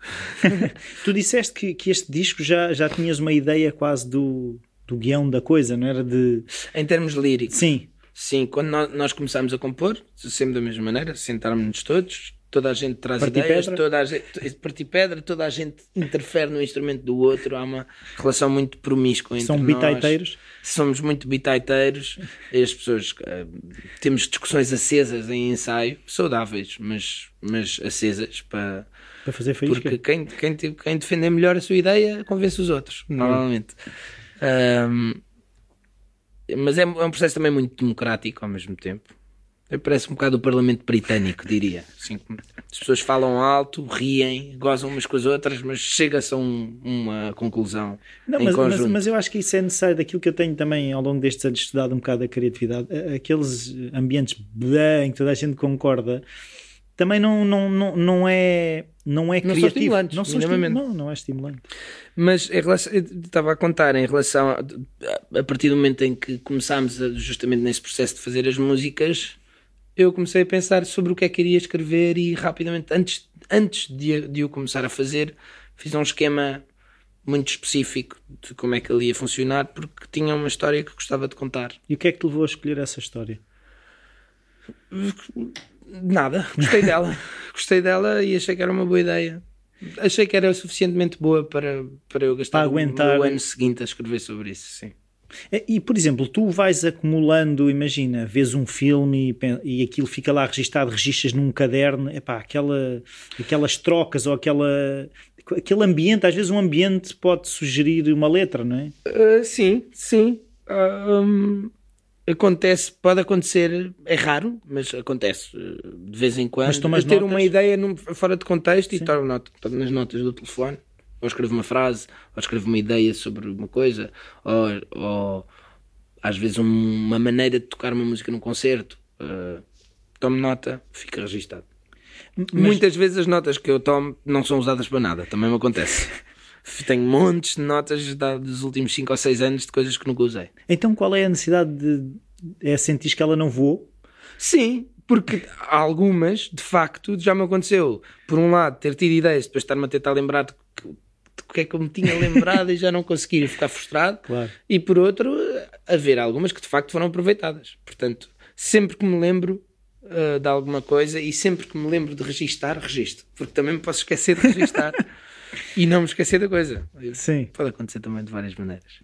(laughs) Tu disseste que, que este disco já, já tinhas uma ideia quase do, do guião da coisa, não era de. Em termos líricos, Sim, sim, quando nós, nós começámos a compor, sempre da mesma maneira, sentarmos-nos todos, toda a gente traz ideias, pedra? toda a gente, partir pedra, toda a gente interfere no instrumento do outro, há uma relação muito promíscua entre são nós. bitaiteiros. somos muito bitaiteiros as pessoas eh, temos discussões acesas em ensaio, saudáveis, mas, mas acesas para Para fazer faísca. porque quem, quem, quem defender melhor a sua ideia convence os outros, normalmente. Ahm, mas é, é um processo também muito democrático ao mesmo tempo. Parece um bocado o Parlamento Britânico, diria. Assim, as pessoas falam alto, riem, gozam umas com as outras, mas chega-se a um- uma conclusão Não, mas, mas, mas eu acho que isso é necessário daquilo que eu tenho também ao longo destes anos estudado um bocado a criatividade, aqueles ambientes em que toda a gente concorda, também não, não, não, não é não é Não são criativo. estimulantes, não, são esti- minimamente. não, não é estimulante. Mas em relação, estava a contar em relação a, a partir do momento em que começámos a- justamente nesse processo de fazer as músicas, eu comecei a pensar sobre o que é que iria escrever e rapidamente, antes, antes de, de eu começar a fazer, fiz um esquema muito específico de como é que ele ia funcionar, porque tinha uma história que gostava de contar. E o que é que te levou a escolher essa história? Nada, gostei dela. (laughs) gostei dela e achei que era uma boa ideia. Achei que era suficientemente boa para, para eu gastar Para aguentar. o ano seguinte a escrever sobre isso, sim. É, E, por exemplo, tu vais acumulando, imagina, vês um filme e, e aquilo fica lá registado, registas num caderno, epá, aquela, aquelas trocas ou aquela, aquele ambiente, às vezes um ambiente pode sugerir uma letra, não é? Uh, sim, sim. Uh, um, acontece, pode acontecer, é raro, mas acontece uh, de vez em quando. Mas tomas ter notas? uma ideia num- fora de contexto e Sim. torno nota, nas notas do telefone. Ou escrevo uma frase, ou escrevo uma ideia sobre uma coisa, ou, ou às vezes um- uma maneira de tocar uma música num concerto. Uh, tomo nota, fica registado. Muitas vezes as notas que eu tomo não são usadas para nada, também me acontece. (laughs) Tenho montes de notas dos últimos 5 ou 6 anos de coisas que nunca usei. Então qual é a necessidade de. É sentir que ela não voou? Sim, porque algumas, de facto, já me aconteceu. Por um lado, ter tido ideias, depois estar-me a tentar lembrar de que, de que é que eu me tinha lembrado e já não conseguir e ficar frustrado. Claro. E por outro, haver algumas que de facto foram aproveitadas. Portanto, sempre que me lembro uh, de alguma coisa e sempre que me lembro de registar, registro. Porque também me posso esquecer de registar (laughs) e não me esquecer da coisa. Sim. Pode acontecer também de várias maneiras.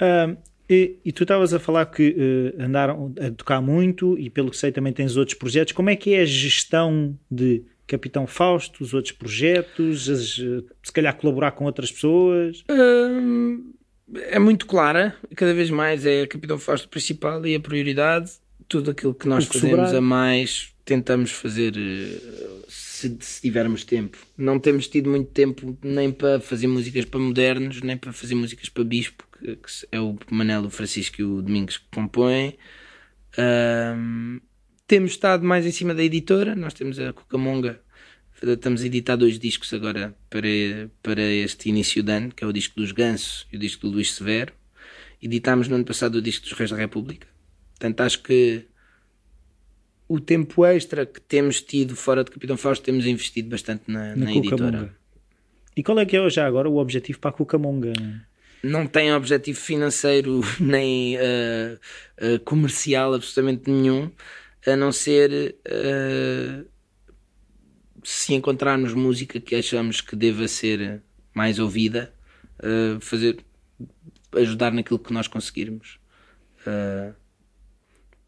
Ah, e, e tu estavas a falar que eh, andaram a tocar muito e pelo que sei também tens outros projetos. Como é que é a gestão de Capitão Fausto, os outros projetos, as, eh, se calhar colaborar com outras pessoas? Hum, é muito clara, cada vez mais é a Capitão Fausto principal e a prioridade. Tudo aquilo que nós que fazemos sobrar. a mais tentamos fazer eh, se, se tivermos tempo. Não temos tido muito tempo nem para fazer músicas para modernos, nem para fazer músicas para bispo, que, que é o Manelo, Francisco e o Domingos que compõem. Hum, temos estado mais em cima da editora, nós temos a Cucamonga, estamos a editar dois discos agora para, para este início de ano, que é o disco dos Ganso e o disco do Luís Severo. Editámos no ano passado o disco dos Reis da República. Portanto, acho que o tempo extra que temos tido fora de Capitão Fausto temos investido bastante na, na, editora. Cucamonga. E qual é que é já agora o objetivo para a Cucamonga? Não tem objetivo financeiro (laughs) nem eh, eh, comercial absolutamente nenhum, a não ser eh, se encontrarmos música que achamos que deva ser mais ouvida, eh, fazer ajudar naquilo que nós conseguirmos. Eh,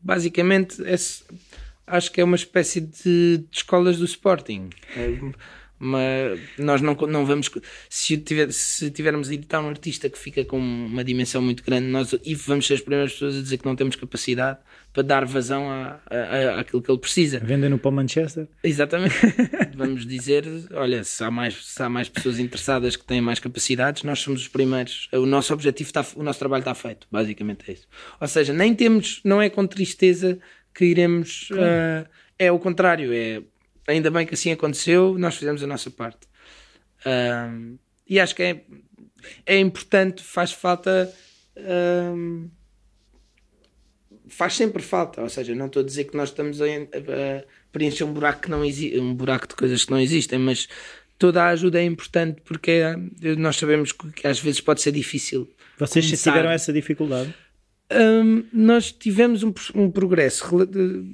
basicamente, esse- acho que é uma espécie de, de escolas do Sporting. Mas nós não, não vamos. Se, tiver, se tivermos a editar um artista que fica com uma dimensão muito grande, nós e vamos ser as primeiras pessoas a dizer que não temos capacidade para dar vazão à, à, àquilo que ele precisa. Vendendo para o Manchester? Exatamente. (laughs) vamos dizer: olha, se há, mais, se há mais pessoas interessadas que têm mais capacidades, nós somos os primeiros. O nosso objetivo está, o nosso trabalho está feito. Basicamente é isso. Ou seja, nem temos, não é com tristeza que iremos. Claro. Uh, é o contrário, é ainda bem que assim aconteceu, nós fizemos a nossa parte. Um, e acho que é, é importante, faz falta. Um, faz sempre falta, ou seja, não estou a dizer que nós estamos a, a preencher um buraco que não existe, um buraco de coisas que não existem, mas toda a ajuda é importante porque é, nós sabemos que, que às vezes pode ser difícil. Vocês começar. tiveram essa dificuldade? Um, nós tivemos um, um, progresso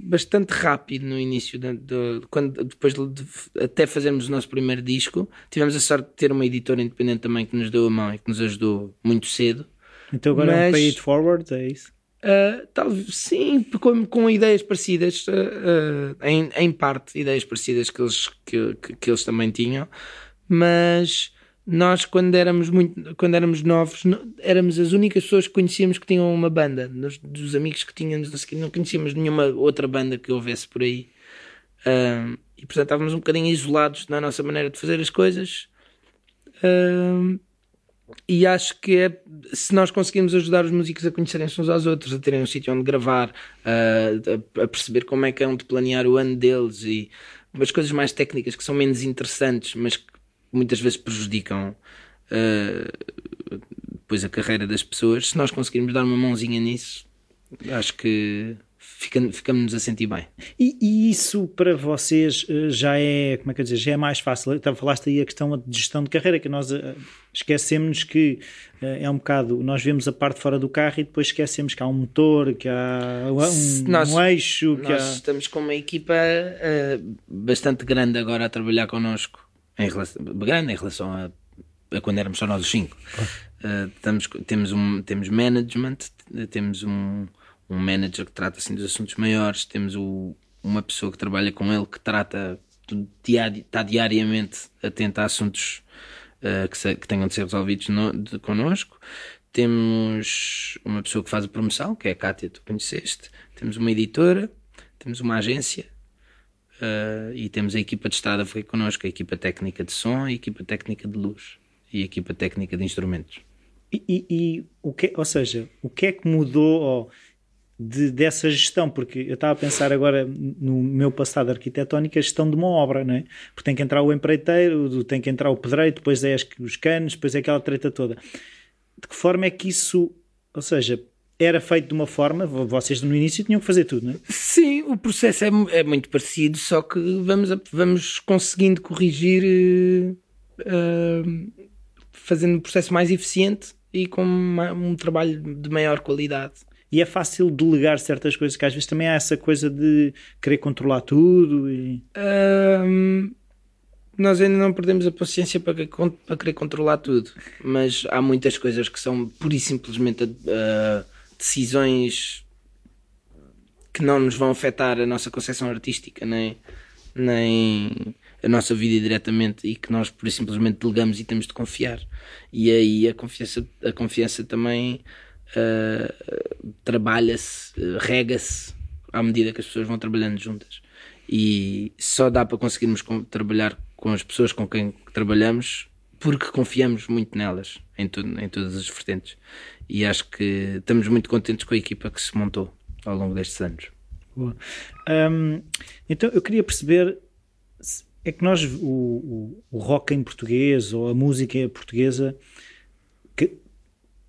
bastante rápido no início, de, de, quando, depois de, até fazermos o nosso primeiro disco. Tivemos a sorte de ter uma editora independente também que nos deu a mão e que nos ajudou muito cedo. Então agora Mas, é um pay it forward, é isso? Uh, talvez sim, com, com ideias parecidas, uh, uh, em, em parte, ideias parecidas que eles, que, que, que eles também tinham, mas nós quando éramos muito quando éramos novos éramos as únicas pessoas que conhecíamos que tinham uma banda. Dos amigos que tínhamos não conhecíamos nenhuma outra banda que houvesse por aí. Uh, e portanto estávamos um bocadinho isolados na nossa maneira de fazer as coisas. Uh, e acho que é se nós conseguimos ajudar os músicos a conhecerem-se uns aos outros a terem um sítio onde gravar a, a, perceber como é que é onde planear o ano deles e umas coisas mais técnicas que são menos interessantes mas que muitas vezes prejudicam uh, depois a carreira das pessoas. Se nós conseguirmos dar uma mãozinha nisso, acho que fica, ficamos a sentir bem. E, e, isso para vocês eh, já é, como é que eu dizer, já é mais fácil? Então, falaste aí a questão de gestão de carreira, que nós uh, esquecemos que é um bocado, nós vemos a parte fora do carro e depois esquecemos que há um motor, que há um, nós, um eixo. Que nós há... estamos com uma equipa uh, bastante grande agora a trabalhar connosco em relação, grande em relação a, a quando éramos só nós os cinco. Uh, estamos, temos, um, temos management, temos um, um manager que trata assim dos assuntos maiores, temos o, uma pessoa que trabalha com ele que trata, diari, está diariamente atento a assuntos uh, que, se, que, tenham de ser resolvidos no, de, connosco. Temos uma pessoa que faz a promoção, que é a Kátia, tu conheceste. Temos uma editora, temos uma agência Uh, e temos a equipa de estrada foi connosco, a equipa técnica de som, a equipa técnica de luz e a equipa técnica de instrumentos. E, e, e o que, ou seja, o que é que mudou de, dessa gestão? Porque eu estava a pensar agora no meu passado arquitetónico, a gestão de uma obra, não é? Porque tem que entrar o empreiteiro, tem que entrar o pedreiro, depois é os canos, depois é aquela treta toda. De que forma é que isso, ou seja, era feito de uma forma, vocês no início tinham que fazer tudo, não é? Sim, o processo é, é muito parecido, só que vamos, vamos conseguindo corrigir, uh, fazendo o processo mais eficiente e com uma, um trabalho de maior qualidade. E é fácil delegar certas coisas, que às vezes também há essa coisa de querer controlar tudo. E... Uh, nós ainda não perdemos a paciência para, para querer controlar tudo, mas há muitas coisas que são pura e simplesmente. Uh, decisões que não nos vão afetar a nossa concepção artística nem, nem a nossa vida diretamente e que nós por simplesmente delegamos e temos de confiar. E aí a confiança, a confiança também uh, trabalha-se, rega-se à medida que as pessoas vão trabalhando juntas. E só dá para conseguirmos com, trabalhar com as pessoas com quem trabalhamos porque confiamos muito nelas em, tudo, em todas as vertentes e acho que estamos muito contentes com a equipa que se montou ao longo destes anos. Um, então eu queria perceber é que nós o, o, o, rock em português ou a música portuguesa que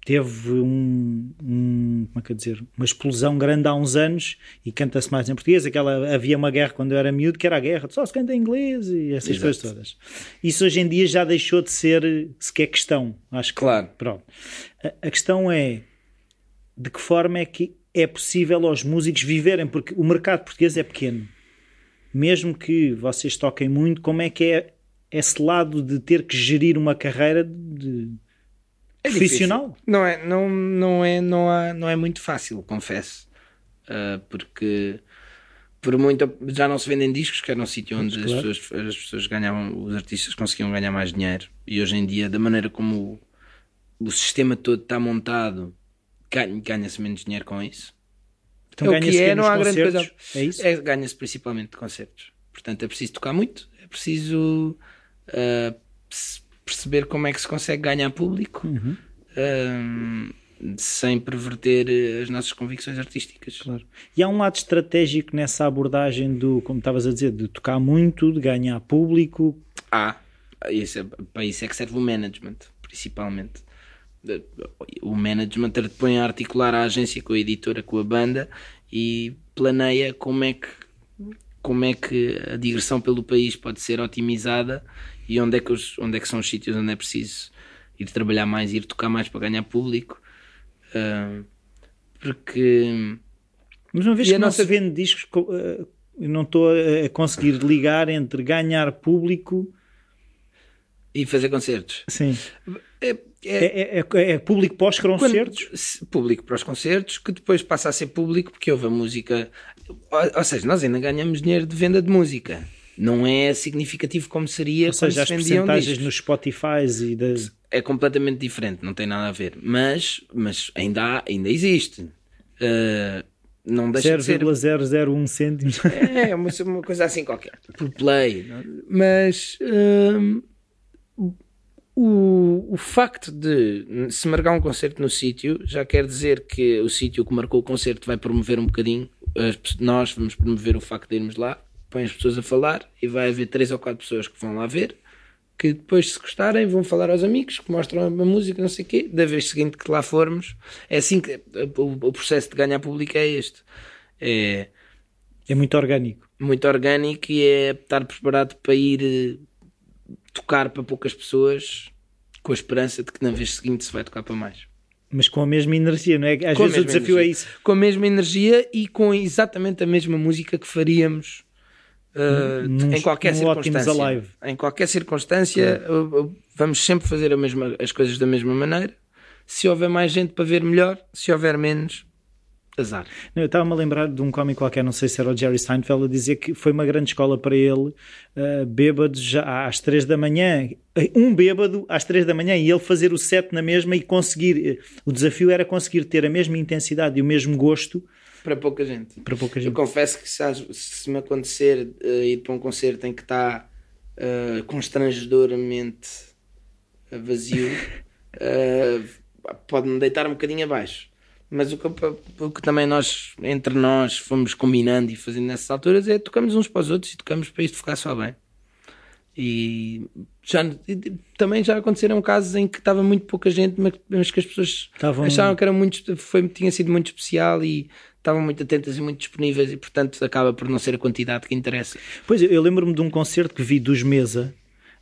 teve um, um é que dizer uma explosão grande há uns anos e canta-se mais em português aquela havia uma guerra quando eu era miúdo que era a guerra só se canta em inglês e essas Exato. coisas todas isso hoje em dia já deixou de ser sequer questão acho que claro pronto a, a questão é de que forma é que é possível aos músicos viverem, porque o mercado português é pequeno. Mesmo que vocês toquem muito, como é que é esse lado de ter que gerir uma carreira de é profissional? Não é, não, não é, não, há, não é muito fácil, confesso, uh, porque por muito já não se vendem discos, que era um sítio onde Claro. as, pessoas, as pessoas ganhavam, os artistas conseguiam ganhar mais dinheiro. E hoje em dia, da maneira como o, o sistema todo está montado, ganha- ganha-se menos dinheiro com isso. Então É o que é, não há grande coisa. É isso? É, ganha-se principalmente de concertos. Portanto, é preciso tocar muito, é preciso perce- perceber como é que se consegue ganhar público Uhum. ah, sem perverter eh, as nossas convicções artísticas. Claro. E há um lado estratégico nessa abordagem do, como estavas a dizer, de tocar muito, de ganhar público. Há. Isso é, para isso é que serve o management, principalmente. O management põe a articular a agência com a editora, com a banda e planeia como é que como é que a digressão pelo país pode ser otimizada e onde é que, os, onde é que são os sítios onde é preciso ir trabalhar mais, ir tocar mais para ganhar público. Ah, porque Mas uma vez E que a não nossa- vende discos, eh, não estou a conseguir ligar entre ganhar público. e fazer concertos Sim. é, é- É, é- é- é público pós-concertos? Quando- público para os concertos, que depois passa a ser público porque houve a música. Ou, ou seja, nós ainda ganhamos dinheiro de venda de música. Não é significativo como seria Ou seja, as se vendiam percentagens nos Spotify e das. É completamente diferente, não tem nada a ver. Mas, mas ainda, há, ainda existe. Uh, não deixa de ser 0,001 cêntimos. (laughs) é, uma, uma coisa assim qualquer. Por play. Mas hum, o, o facto de se marcar um concerto no sítio já quer dizer que o sítio que marcou o concerto vai promover um bocadinho. As nós vamos promover o facto de irmos lá, põe as pessoas a falar e vai haver três ou quatro pessoas que vão lá ver. Que depois, se gostarem, vão falar aos amigos que mostram a música, não sei o quê. Da vez seguinte que lá formos, é assim que o, o processo de ganhar público é este. É, É muito orgânico. muito orgânico e é estar preparado para ir eh, tocar para poucas pessoas com a esperança de que na vez seguinte se vai tocar para mais. Mas com a mesma energia, não é? Às Com vezes o desafio é energia. isso. Com a mesma energia e com exatamente a mesma música que faríamos eh, Num- em qualquer circunstância. Alive. Em qualquer circunstância, eh, eh, vamos sempre fazer mesma, as coisas da mesma maneira. Se houver mais gente para ver, melhor. Se houver menos, azar. Não, Eu estava-me a lembrar de um cómico qualquer, não sei se era o Jerry Seinfeld, a dizer que foi uma grande escola para ele, uh, bêbado já às três da manhã, um bêbado às três da manhã, e ele fazer o set na mesma e conseguir. O desafio era conseguir ter a mesma intensidade e o mesmo gosto Para pouca gente. para pouca Eu gente. confesso que se, se me acontecer eh, ir para um concerto em que está eh, constrangedoramente eh, vazio, (laughs) eh, pode-me deitar um bocadinho abaixo. Mas o que, o que também nós, entre nós, fomos combinando e fazendo nessas alturas é tocamos uns para os outros e tocamos para isto ficar só bem. E já, também já aconteceram casos em que estava muito pouca gente, mas, que as pessoas Estavam- achavam que era muito, foi, tinha sido muito especial e estavam muito atentas e muito disponíveis e portanto acaba por não ser a quantidade que interessa. Pois, eu lembro-me de um concerto que vi dos Mesa,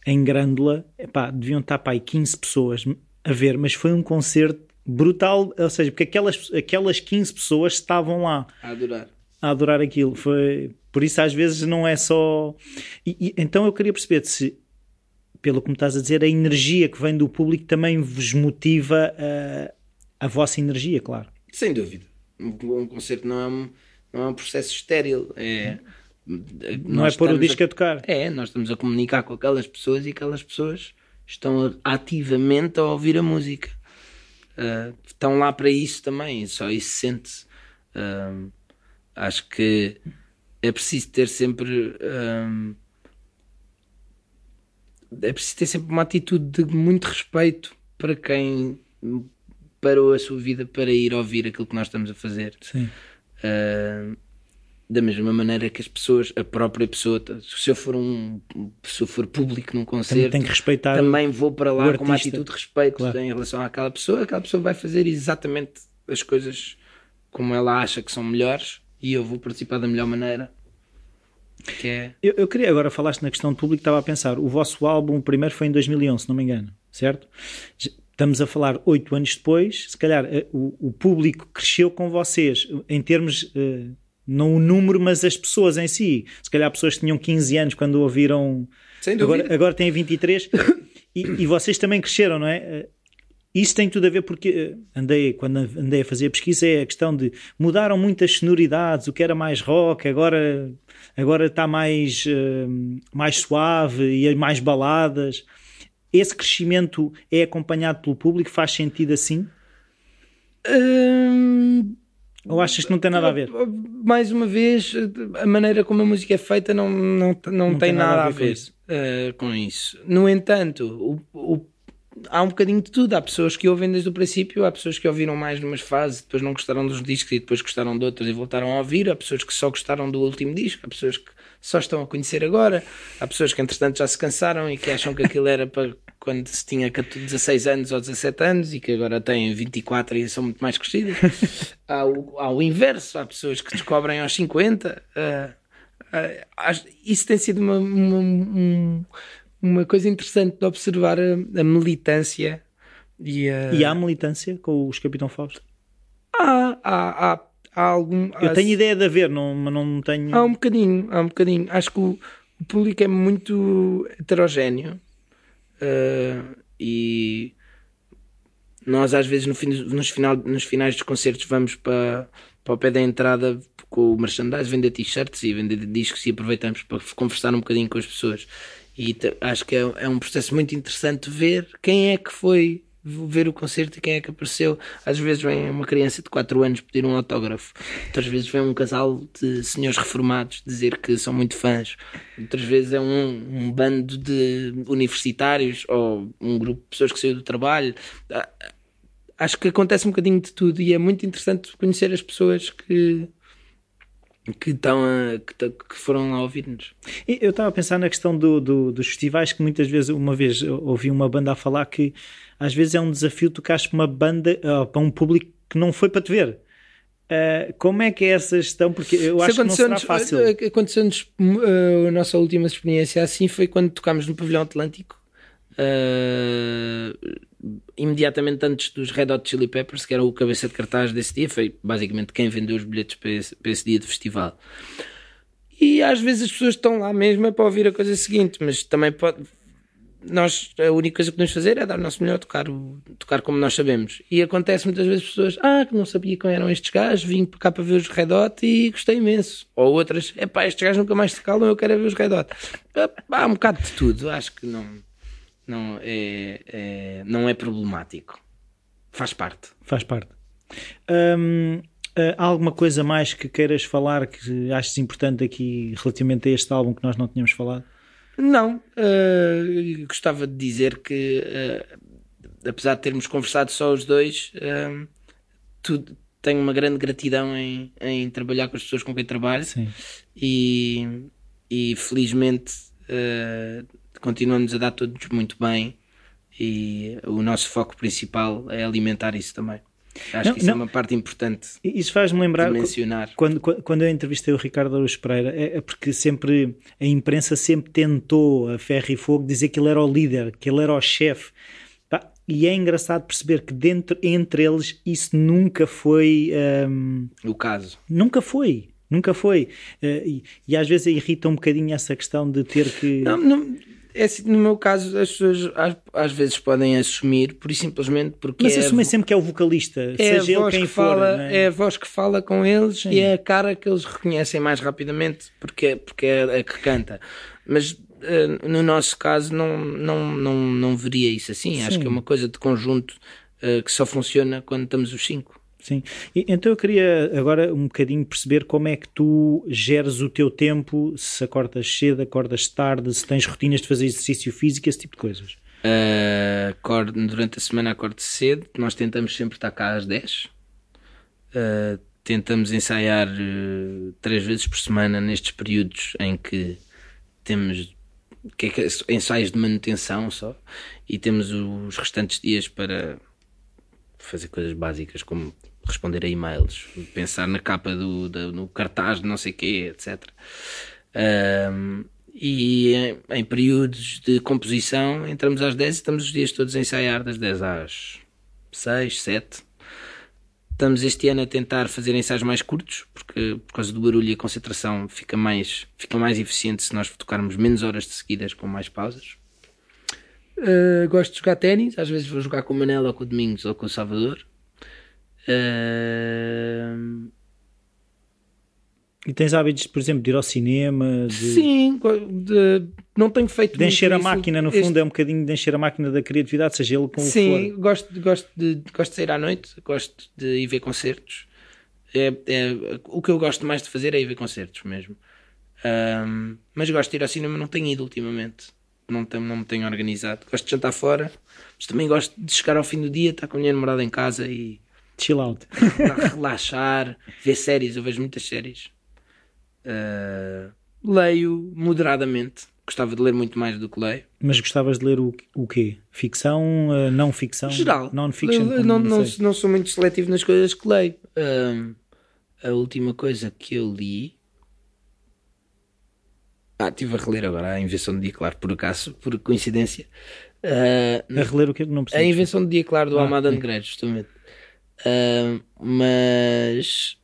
em Grândola, Epá, deviam estar para aí 15 pessoas a ver, mas foi um concerto brutal, ou seja, porque aquelas, aquelas 15 pessoas estavam lá. A adorar. a adorar aquilo. Foi por isso às vezes não é só. E, e- então eu queria perceber se, pelo que me estás a dizer, a energia que vem do público também vos motiva a, a vossa energia, claro. Sem dúvida. Um, concerto não é um, não é um processo estéril. É, Não é pôr o disco a tocar. É, nós estamos a comunicar com aquelas pessoas e aquelas pessoas estão ativamente a ouvir a música. Ah, estão lá para isso também, só isso sente-se. Ah, acho que é preciso ter sempre. ah, é preciso ter sempre uma atitude de muito respeito para quem parou a sua vida para ir ouvir aquilo que nós estamos a fazer. Sim. Uh, da mesma maneira que as pessoas, a própria pessoa, se eu for um se eu for público num Também concerto, tem que respeitar. também vou para lá com uma atitude de respeito Claro. em relação àquela pessoa, aquela pessoa vai fazer exatamente as coisas como ela acha que são melhores e eu vou participar da melhor maneira. Que é Eu, eu queria agora falaste na questão de público, estava a pensar, o vosso álbum o primeiro foi em 2011, se não me engano, certo? Estamos a falar oito anos depois, se calhar eh, o, o público cresceu com vocês em termos, eh, não o número, mas as pessoas em si. Se calhar pessoas que tinham 15 anos quando ouviram, sem dúvida. agora, agora têm 23 (coughs) e, e vocês também cresceram, não é? Eh, isso tem tudo a ver porque andei, quando andei a fazer a pesquisa é a questão de mudaram muitas sonoridades, o que era mais rock, agora, agora está mais, mais suave e mais baladas. Esse crescimento é acompanhado pelo público? Faz sentido assim? Hum, Ou achas que não tem nada a ver? Mais uma vez, a maneira como a música é feita não, não, não, não tem, tem, nada, nada a ver, ver com, isso. Uh, com, isso. No entanto, o, o há um bocadinho de tudo. Há pessoas que ouvem desde o princípio, há pessoas que ouviram mais numas fases, depois não gostaram dos discos e depois gostaram de outros e voltaram a ouvir. Há pessoas que só gostaram do último disco, há pessoas que só estão a conhecer agora, há pessoas que entretanto já se cansaram e que acham que aquilo era para quando se tinha 16 anos ou 17 anos e que agora têm 24 e são muito mais crescidas. (laughs) há, o, há o inverso, há pessoas que descobrem aos 50. Uh, uh, isso tem sido uma, uma um, uma coisa interessante de observar a, a militância e, a... e há militância com os Capitão Fausto? Há, há, há, há algum. Eu tenho ideia de haver, não, mas não tenho. Há um bocadinho, há um bocadinho. Acho que o, o público é muito heterogéneo uh, e nós às vezes no fim, nos, final, nos finais dos concertos vamos para, para o pé da entrada com o merchandise, vender t-shirts e vender discos e aproveitamos para conversar um bocadinho com as pessoas. E acho que é, é, um processo muito interessante ver quem é que foi ver o concerto e quem é que apareceu. Às vezes vem uma criança de 4 anos pedir um autógrafo, outras vezes vem um casal de senhores reformados dizer que são muito fãs, outras vezes é um, um bando de universitários ou um grupo de pessoas que saiu do trabalho. Acho que acontece um bocadinho de tudo e é muito interessante conhecer as pessoas que que, estão a, que, que foram lá ouvir-nos. Eu estava a pensar na questão do, do, dos festivais, que muitas vezes, uma vez ouvi uma banda a falar que às vezes é um desafio tocar para uma banda, uh, para um público que não foi para te ver. Uh, como é que é essa gestão? Porque eu acho que não será fácil. Eh, aconteceu-nos uh, a nossa última experiência assim foi quando tocámos no Pavilhão Atlântico. Uh, imediatamente antes dos Red Hot Chili Peppers, que era o cabeça de cartaz desse dia, foi basicamente quem vendeu os bilhetes para esse, para esse dia de festival. E às vezes as pessoas estão lá mesmo é para ouvir a coisa seguinte, mas também pode. Nós, a única coisa que podemos fazer é dar o nosso melhor, tocar, tocar como nós sabemos. E acontece muitas vezes pessoas, ah, que não sabia quem eram estes gajos, vim cá para ver os Red Hot e gostei imenso. Ou outras, é pá, estes gajos nunca mais se calam, eu quero é ver os Red Hot. Há um bocado de tudo, acho que não não é, é, não é problemático. Faz parte. Faz parte. Hum, há alguma coisa mais que queiras falar que achas importante aqui relativamente a este álbum que nós não tínhamos falado? Não. Uh, gostava de dizer que, uh, apesar de termos conversado só os dois, uh, tenho uma grande gratidão em, em trabalhar com as pessoas com quem trabalho Sim. E, e felizmente continuamos a dar todos muito bem e o nosso foco principal é alimentar isso também. Acho não, que isso é não. é uma parte importante. Isso faz-me lembrar mencionar. Quando, quando eu entrevistei o Ricardo Aruz Pereira, é, é porque sempre a imprensa sempre tentou a ferro e fogo dizer que ele era o líder, que ele era o chefe. E é engraçado perceber que dentro, entre eles isso nunca foi um, o caso. Nunca foi. Nunca foi. Uh, e, e, às vezes irrita um bocadinho essa questão de ter que. Não, não é assim, no meu caso, as pessoas às, às, vezes podem assumir, por simplesmente porque. Mas é assumem sempre que é o vocalista, é seja ele quem que for. Fala, é? é? a voz que fala com eles Sim. e é a cara que eles reconhecem mais rapidamente porque, porque é a que canta. Mas uh, no nosso caso, não, não, não, não veria isso assim. Sim. Acho que é uma coisa de conjunto uh, que só funciona quando estamos os cinco. Sim. E, então eu queria agora um bocadinho perceber como é que tu geres o teu tempo, se acordas cedo, acordas tarde, se tens rotinas de fazer exercício físico, esse tipo de coisas. Uh, acordo, durante a semana acordo cedo, nós tentamos sempre estar cá às 10. Uh, ah, tentamos ensaiar uh, três vezes por semana nestes períodos em que temos que é que, ensaios de manutenção só e temos os restantes dias para fazer coisas básicas como responder a e-mails, pensar na capa do, do no cartaz de não sei quê, etc. Um, e em, em, períodos de composição entramos às 10 e estamos os dias todos a ensaiar das 10 às 6, 7. Estamos este ano a tentar fazer ensaios mais curtos, porque por causa do barulho e a concentração fica mais, fica mais eficiente se nós tocarmos menos horas de seguidas com mais pausas. Uh, gosto de jogar ténis, às vezes vou jogar com o Manela ou com o Domingos ou com o Salvador. Uh... E tens hábitos, por exemplo, de ir ao cinema? De... Sim, de... não tenho feito De encher a isso. máquina, no fundo, este... é um bocadinho de encher a máquina da criatividade, seja ele como Sim, for. gosto, gosto, de, gosto de sair à noite, gosto de ir ver concertos. É, é, o que eu gosto mais de fazer é ir ver concertos mesmo. Um, mas gosto de ir ao cinema, não tenho ido ultimamente. Não, tenho, não me tenho organizado. Gosto de jantar fora, mas também gosto de chegar ao fim do dia, estar com a minha namorada em casa e. Chill out. (laughs) relaxar, ver séries. Eu vejo muitas séries. Uh, leio moderadamente. Gostava de ler muito mais do que leio. Mas gostavas de ler o, o quê? Ficção, uh, não ficção? Geral. Non-fiction? Não, não, não, sou muito seletivo nas coisas que leio. Uh, a última coisa que eu li ah, estive a reler agora a Invenção do Dia Claro, por acaso, por coincidência. Uh, a reler o que não A Invenção do Dia Claro do ah, Amado Negreiros, justamente. Uh, mas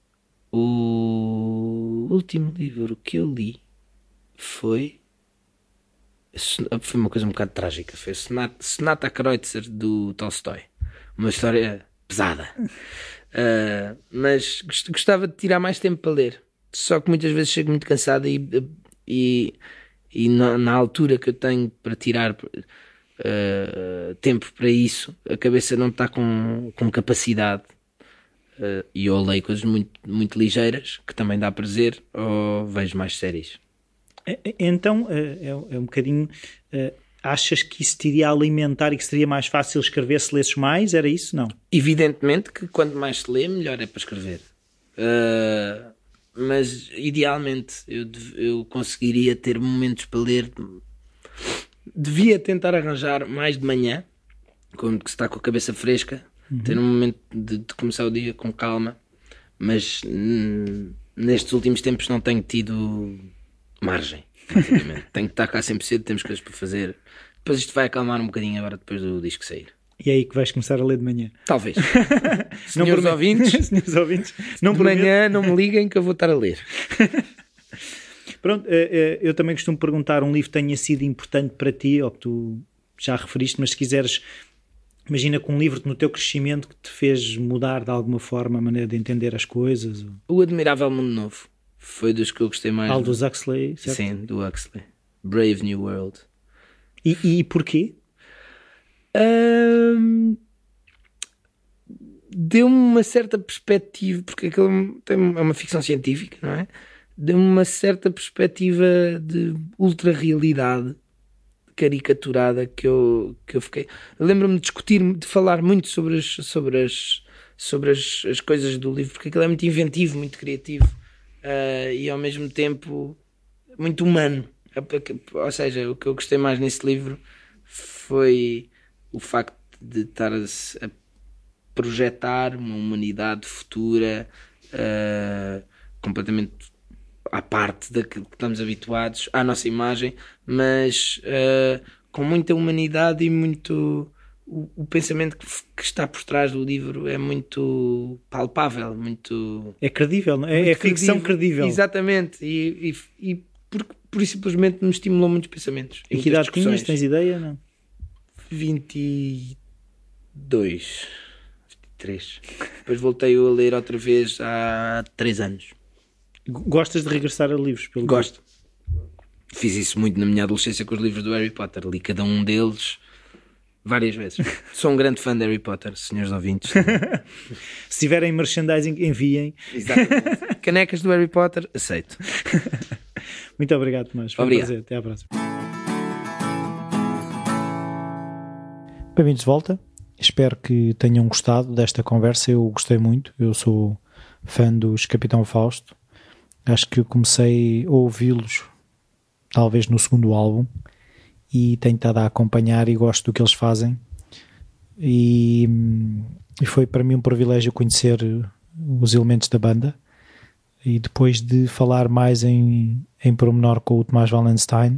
o último livro que eu li foi. Foi uma coisa um bocado trágica. Foi Sonata, Sonata Kreutzer do Tolstói. Uma história pesada. Uh, (laughs) mas gostava de tirar mais tempo para ler. Só que muitas vezes chego muito cansado e e, e na, na altura que eu tenho para tirar uh, tempo para isso, a cabeça não está com, com capacidade. Uh, e eu leio coisas muito, muito ligeiras que também dá prazer, ou vejo mais séries. É, é, então é, é um bocadinho. Achas que isso te iria alimentar e que seria mais fácil escrever se lesses mais? Era isso? Não? Evidentemente que quanto mais se lê, melhor é para escrever. Uh, mas idealmente eu, eu conseguiria ter momentos para ler. Devia tentar arranjar mais de manhã, quando se está com a cabeça fresca, uhum. ter um momento de, de, começar o dia com calma, mas nestes últimos tempos não tenho tido margem. (laughs) tenho que estar cá sempre cedo, temos coisas para fazer. Depois isto vai acalmar um bocadinho agora depois do disco sair. E é aí que vais começar a ler de manhã. Talvez. (laughs) Senhores não ouvintes, (laughs) senhores ouvintes, não de manhã não me liguem que eu vou estar a ler. Pronto, eh, eh, eu também costumo perguntar um livro que tenha sido importante para ti, ou que tu já referiste, mas se quiseres, imagina com um livro no teu crescimento que te fez mudar de alguma forma a maneira de entender as coisas. O Admirável Mundo Novo foi dos que eu gostei mais. Aldous Huxley, certo? Sim, do Huxley. Brave New World. E, e porquê? deu-me uma certa perspectiva, porque aquilo tem, é uma ficção científica, não é? Deu-me uma certa perspectiva de ultra-realidade caricaturada que eu, que eu fiquei. Lembro-me de discutir, de falar muito sobre as, sobre as, sobre as, as coisas do livro, porque aquilo é muito inventivo, muito criativo uh, e ao mesmo tempo muito humano. Ou seja, o que eu gostei mais nesse livro foi o facto de estar a, a projetar uma humanidade futura uh, completamente à parte daquilo que estamos habituados, à nossa imagem, mas uh, com muita humanidade e muito. O, o pensamento que, que, está por trás do livro é muito palpável, muito. É credível, não? é, é ficção credível. Exatamente, e, e, e por, por simplesmente me estimulou muitos pensamentos. E que idade tinhas? Tens ideia? Não? 22, 23. Depois voltei a ler outra vez há 3 anos. Gostas de regressar a livros? Pelo Gosto. Fiz isso muito na minha adolescência com os livros do Harry Potter. Li cada um deles várias vezes. (laughs) Sou um grande fã de Harry Potter, senhores ouvintes. (laughs) Se tiverem merchandising, enviem. Exatamente. (laughs) Canecas do Harry Potter, aceito. Muito obrigado, Tomás. Foi obrigado. um prazer. Até à próxima. Bem-vindos de volta. Espero que tenham gostado desta conversa. Eu gostei muito. Eu sou fã dos Capitão Fausto. Acho que eu comecei a ouvi-los talvez no segundo álbum e tenho estado a acompanhar e gosto do que eles fazem. E, e foi para mim um privilégio conhecer os elementos da banda e depois de falar mais em, em pormenor com o Tomás Wallenstein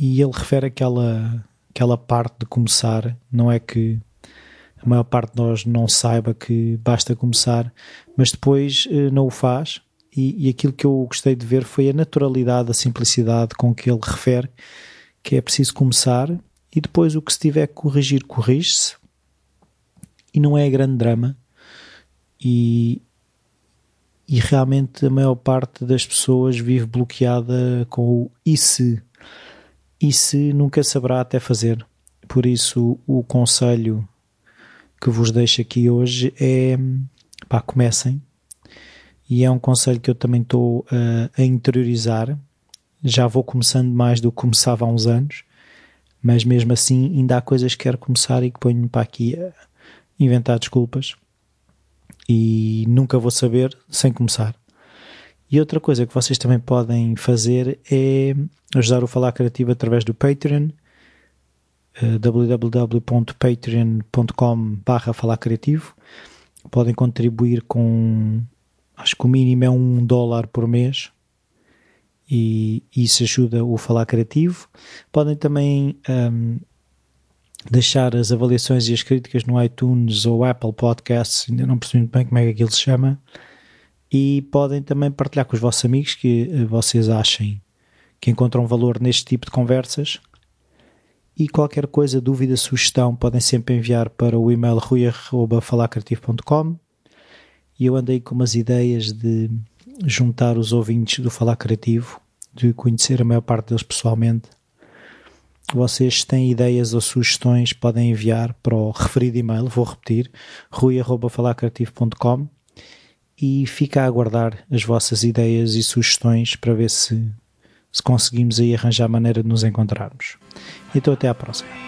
e ele refere aquela aquela parte de começar, não é que a maior parte de nós não saiba que basta começar, mas depois eh, não o faz. E, e, aquilo que eu gostei de ver foi a naturalidade, a simplicidade com que ele refere que é preciso começar e depois o que se tiver que corrigir, corrige-se. E não é grande drama. E, e realmente a maior parte das pessoas vive bloqueada com o e se e se nunca saberá até fazer. Por isso o conselho que vos deixo aqui hoje é pá, comecem e é um conselho que eu também estou uh, a interiorizar já vou começando mais do que começava há uns anos mas mesmo assim ainda há coisas que quero começar e que ponho para aqui a inventar desculpas e nunca vou saber sem começar. E outra coisa que vocês também podem fazer é ajudar o Falar Criativo através do Patreon, uh, www.patreon.com barra Falar Criativo. Podem contribuir com, acho que o mínimo é um dólar por mês e isso ajuda o Falar Criativo. Podem também um, deixar as avaliações e as críticas no iTunes ou Apple Podcasts, ainda não percebi muito bem como é que aquilo se chama. E podem também partilhar com os vossos amigos que eh, vocês achem que encontram valor neste tipo de conversas. E qualquer coisa, dúvida, sugestão, podem sempre enviar para o e-mail rui.falarcreativo.com e eu andei com umas ideias de juntar os ouvintes do Falar Criativo, de conhecer a maior parte deles pessoalmente. Vocês têm ideias ou sugestões, podem enviar para o referido e-mail, vou repetir, rui.falarcreativo.com e fica a aguardar as vossas ideias e sugestões para ver se, se conseguimos aí arranjar maneira de nos encontrarmos. Então até à próxima.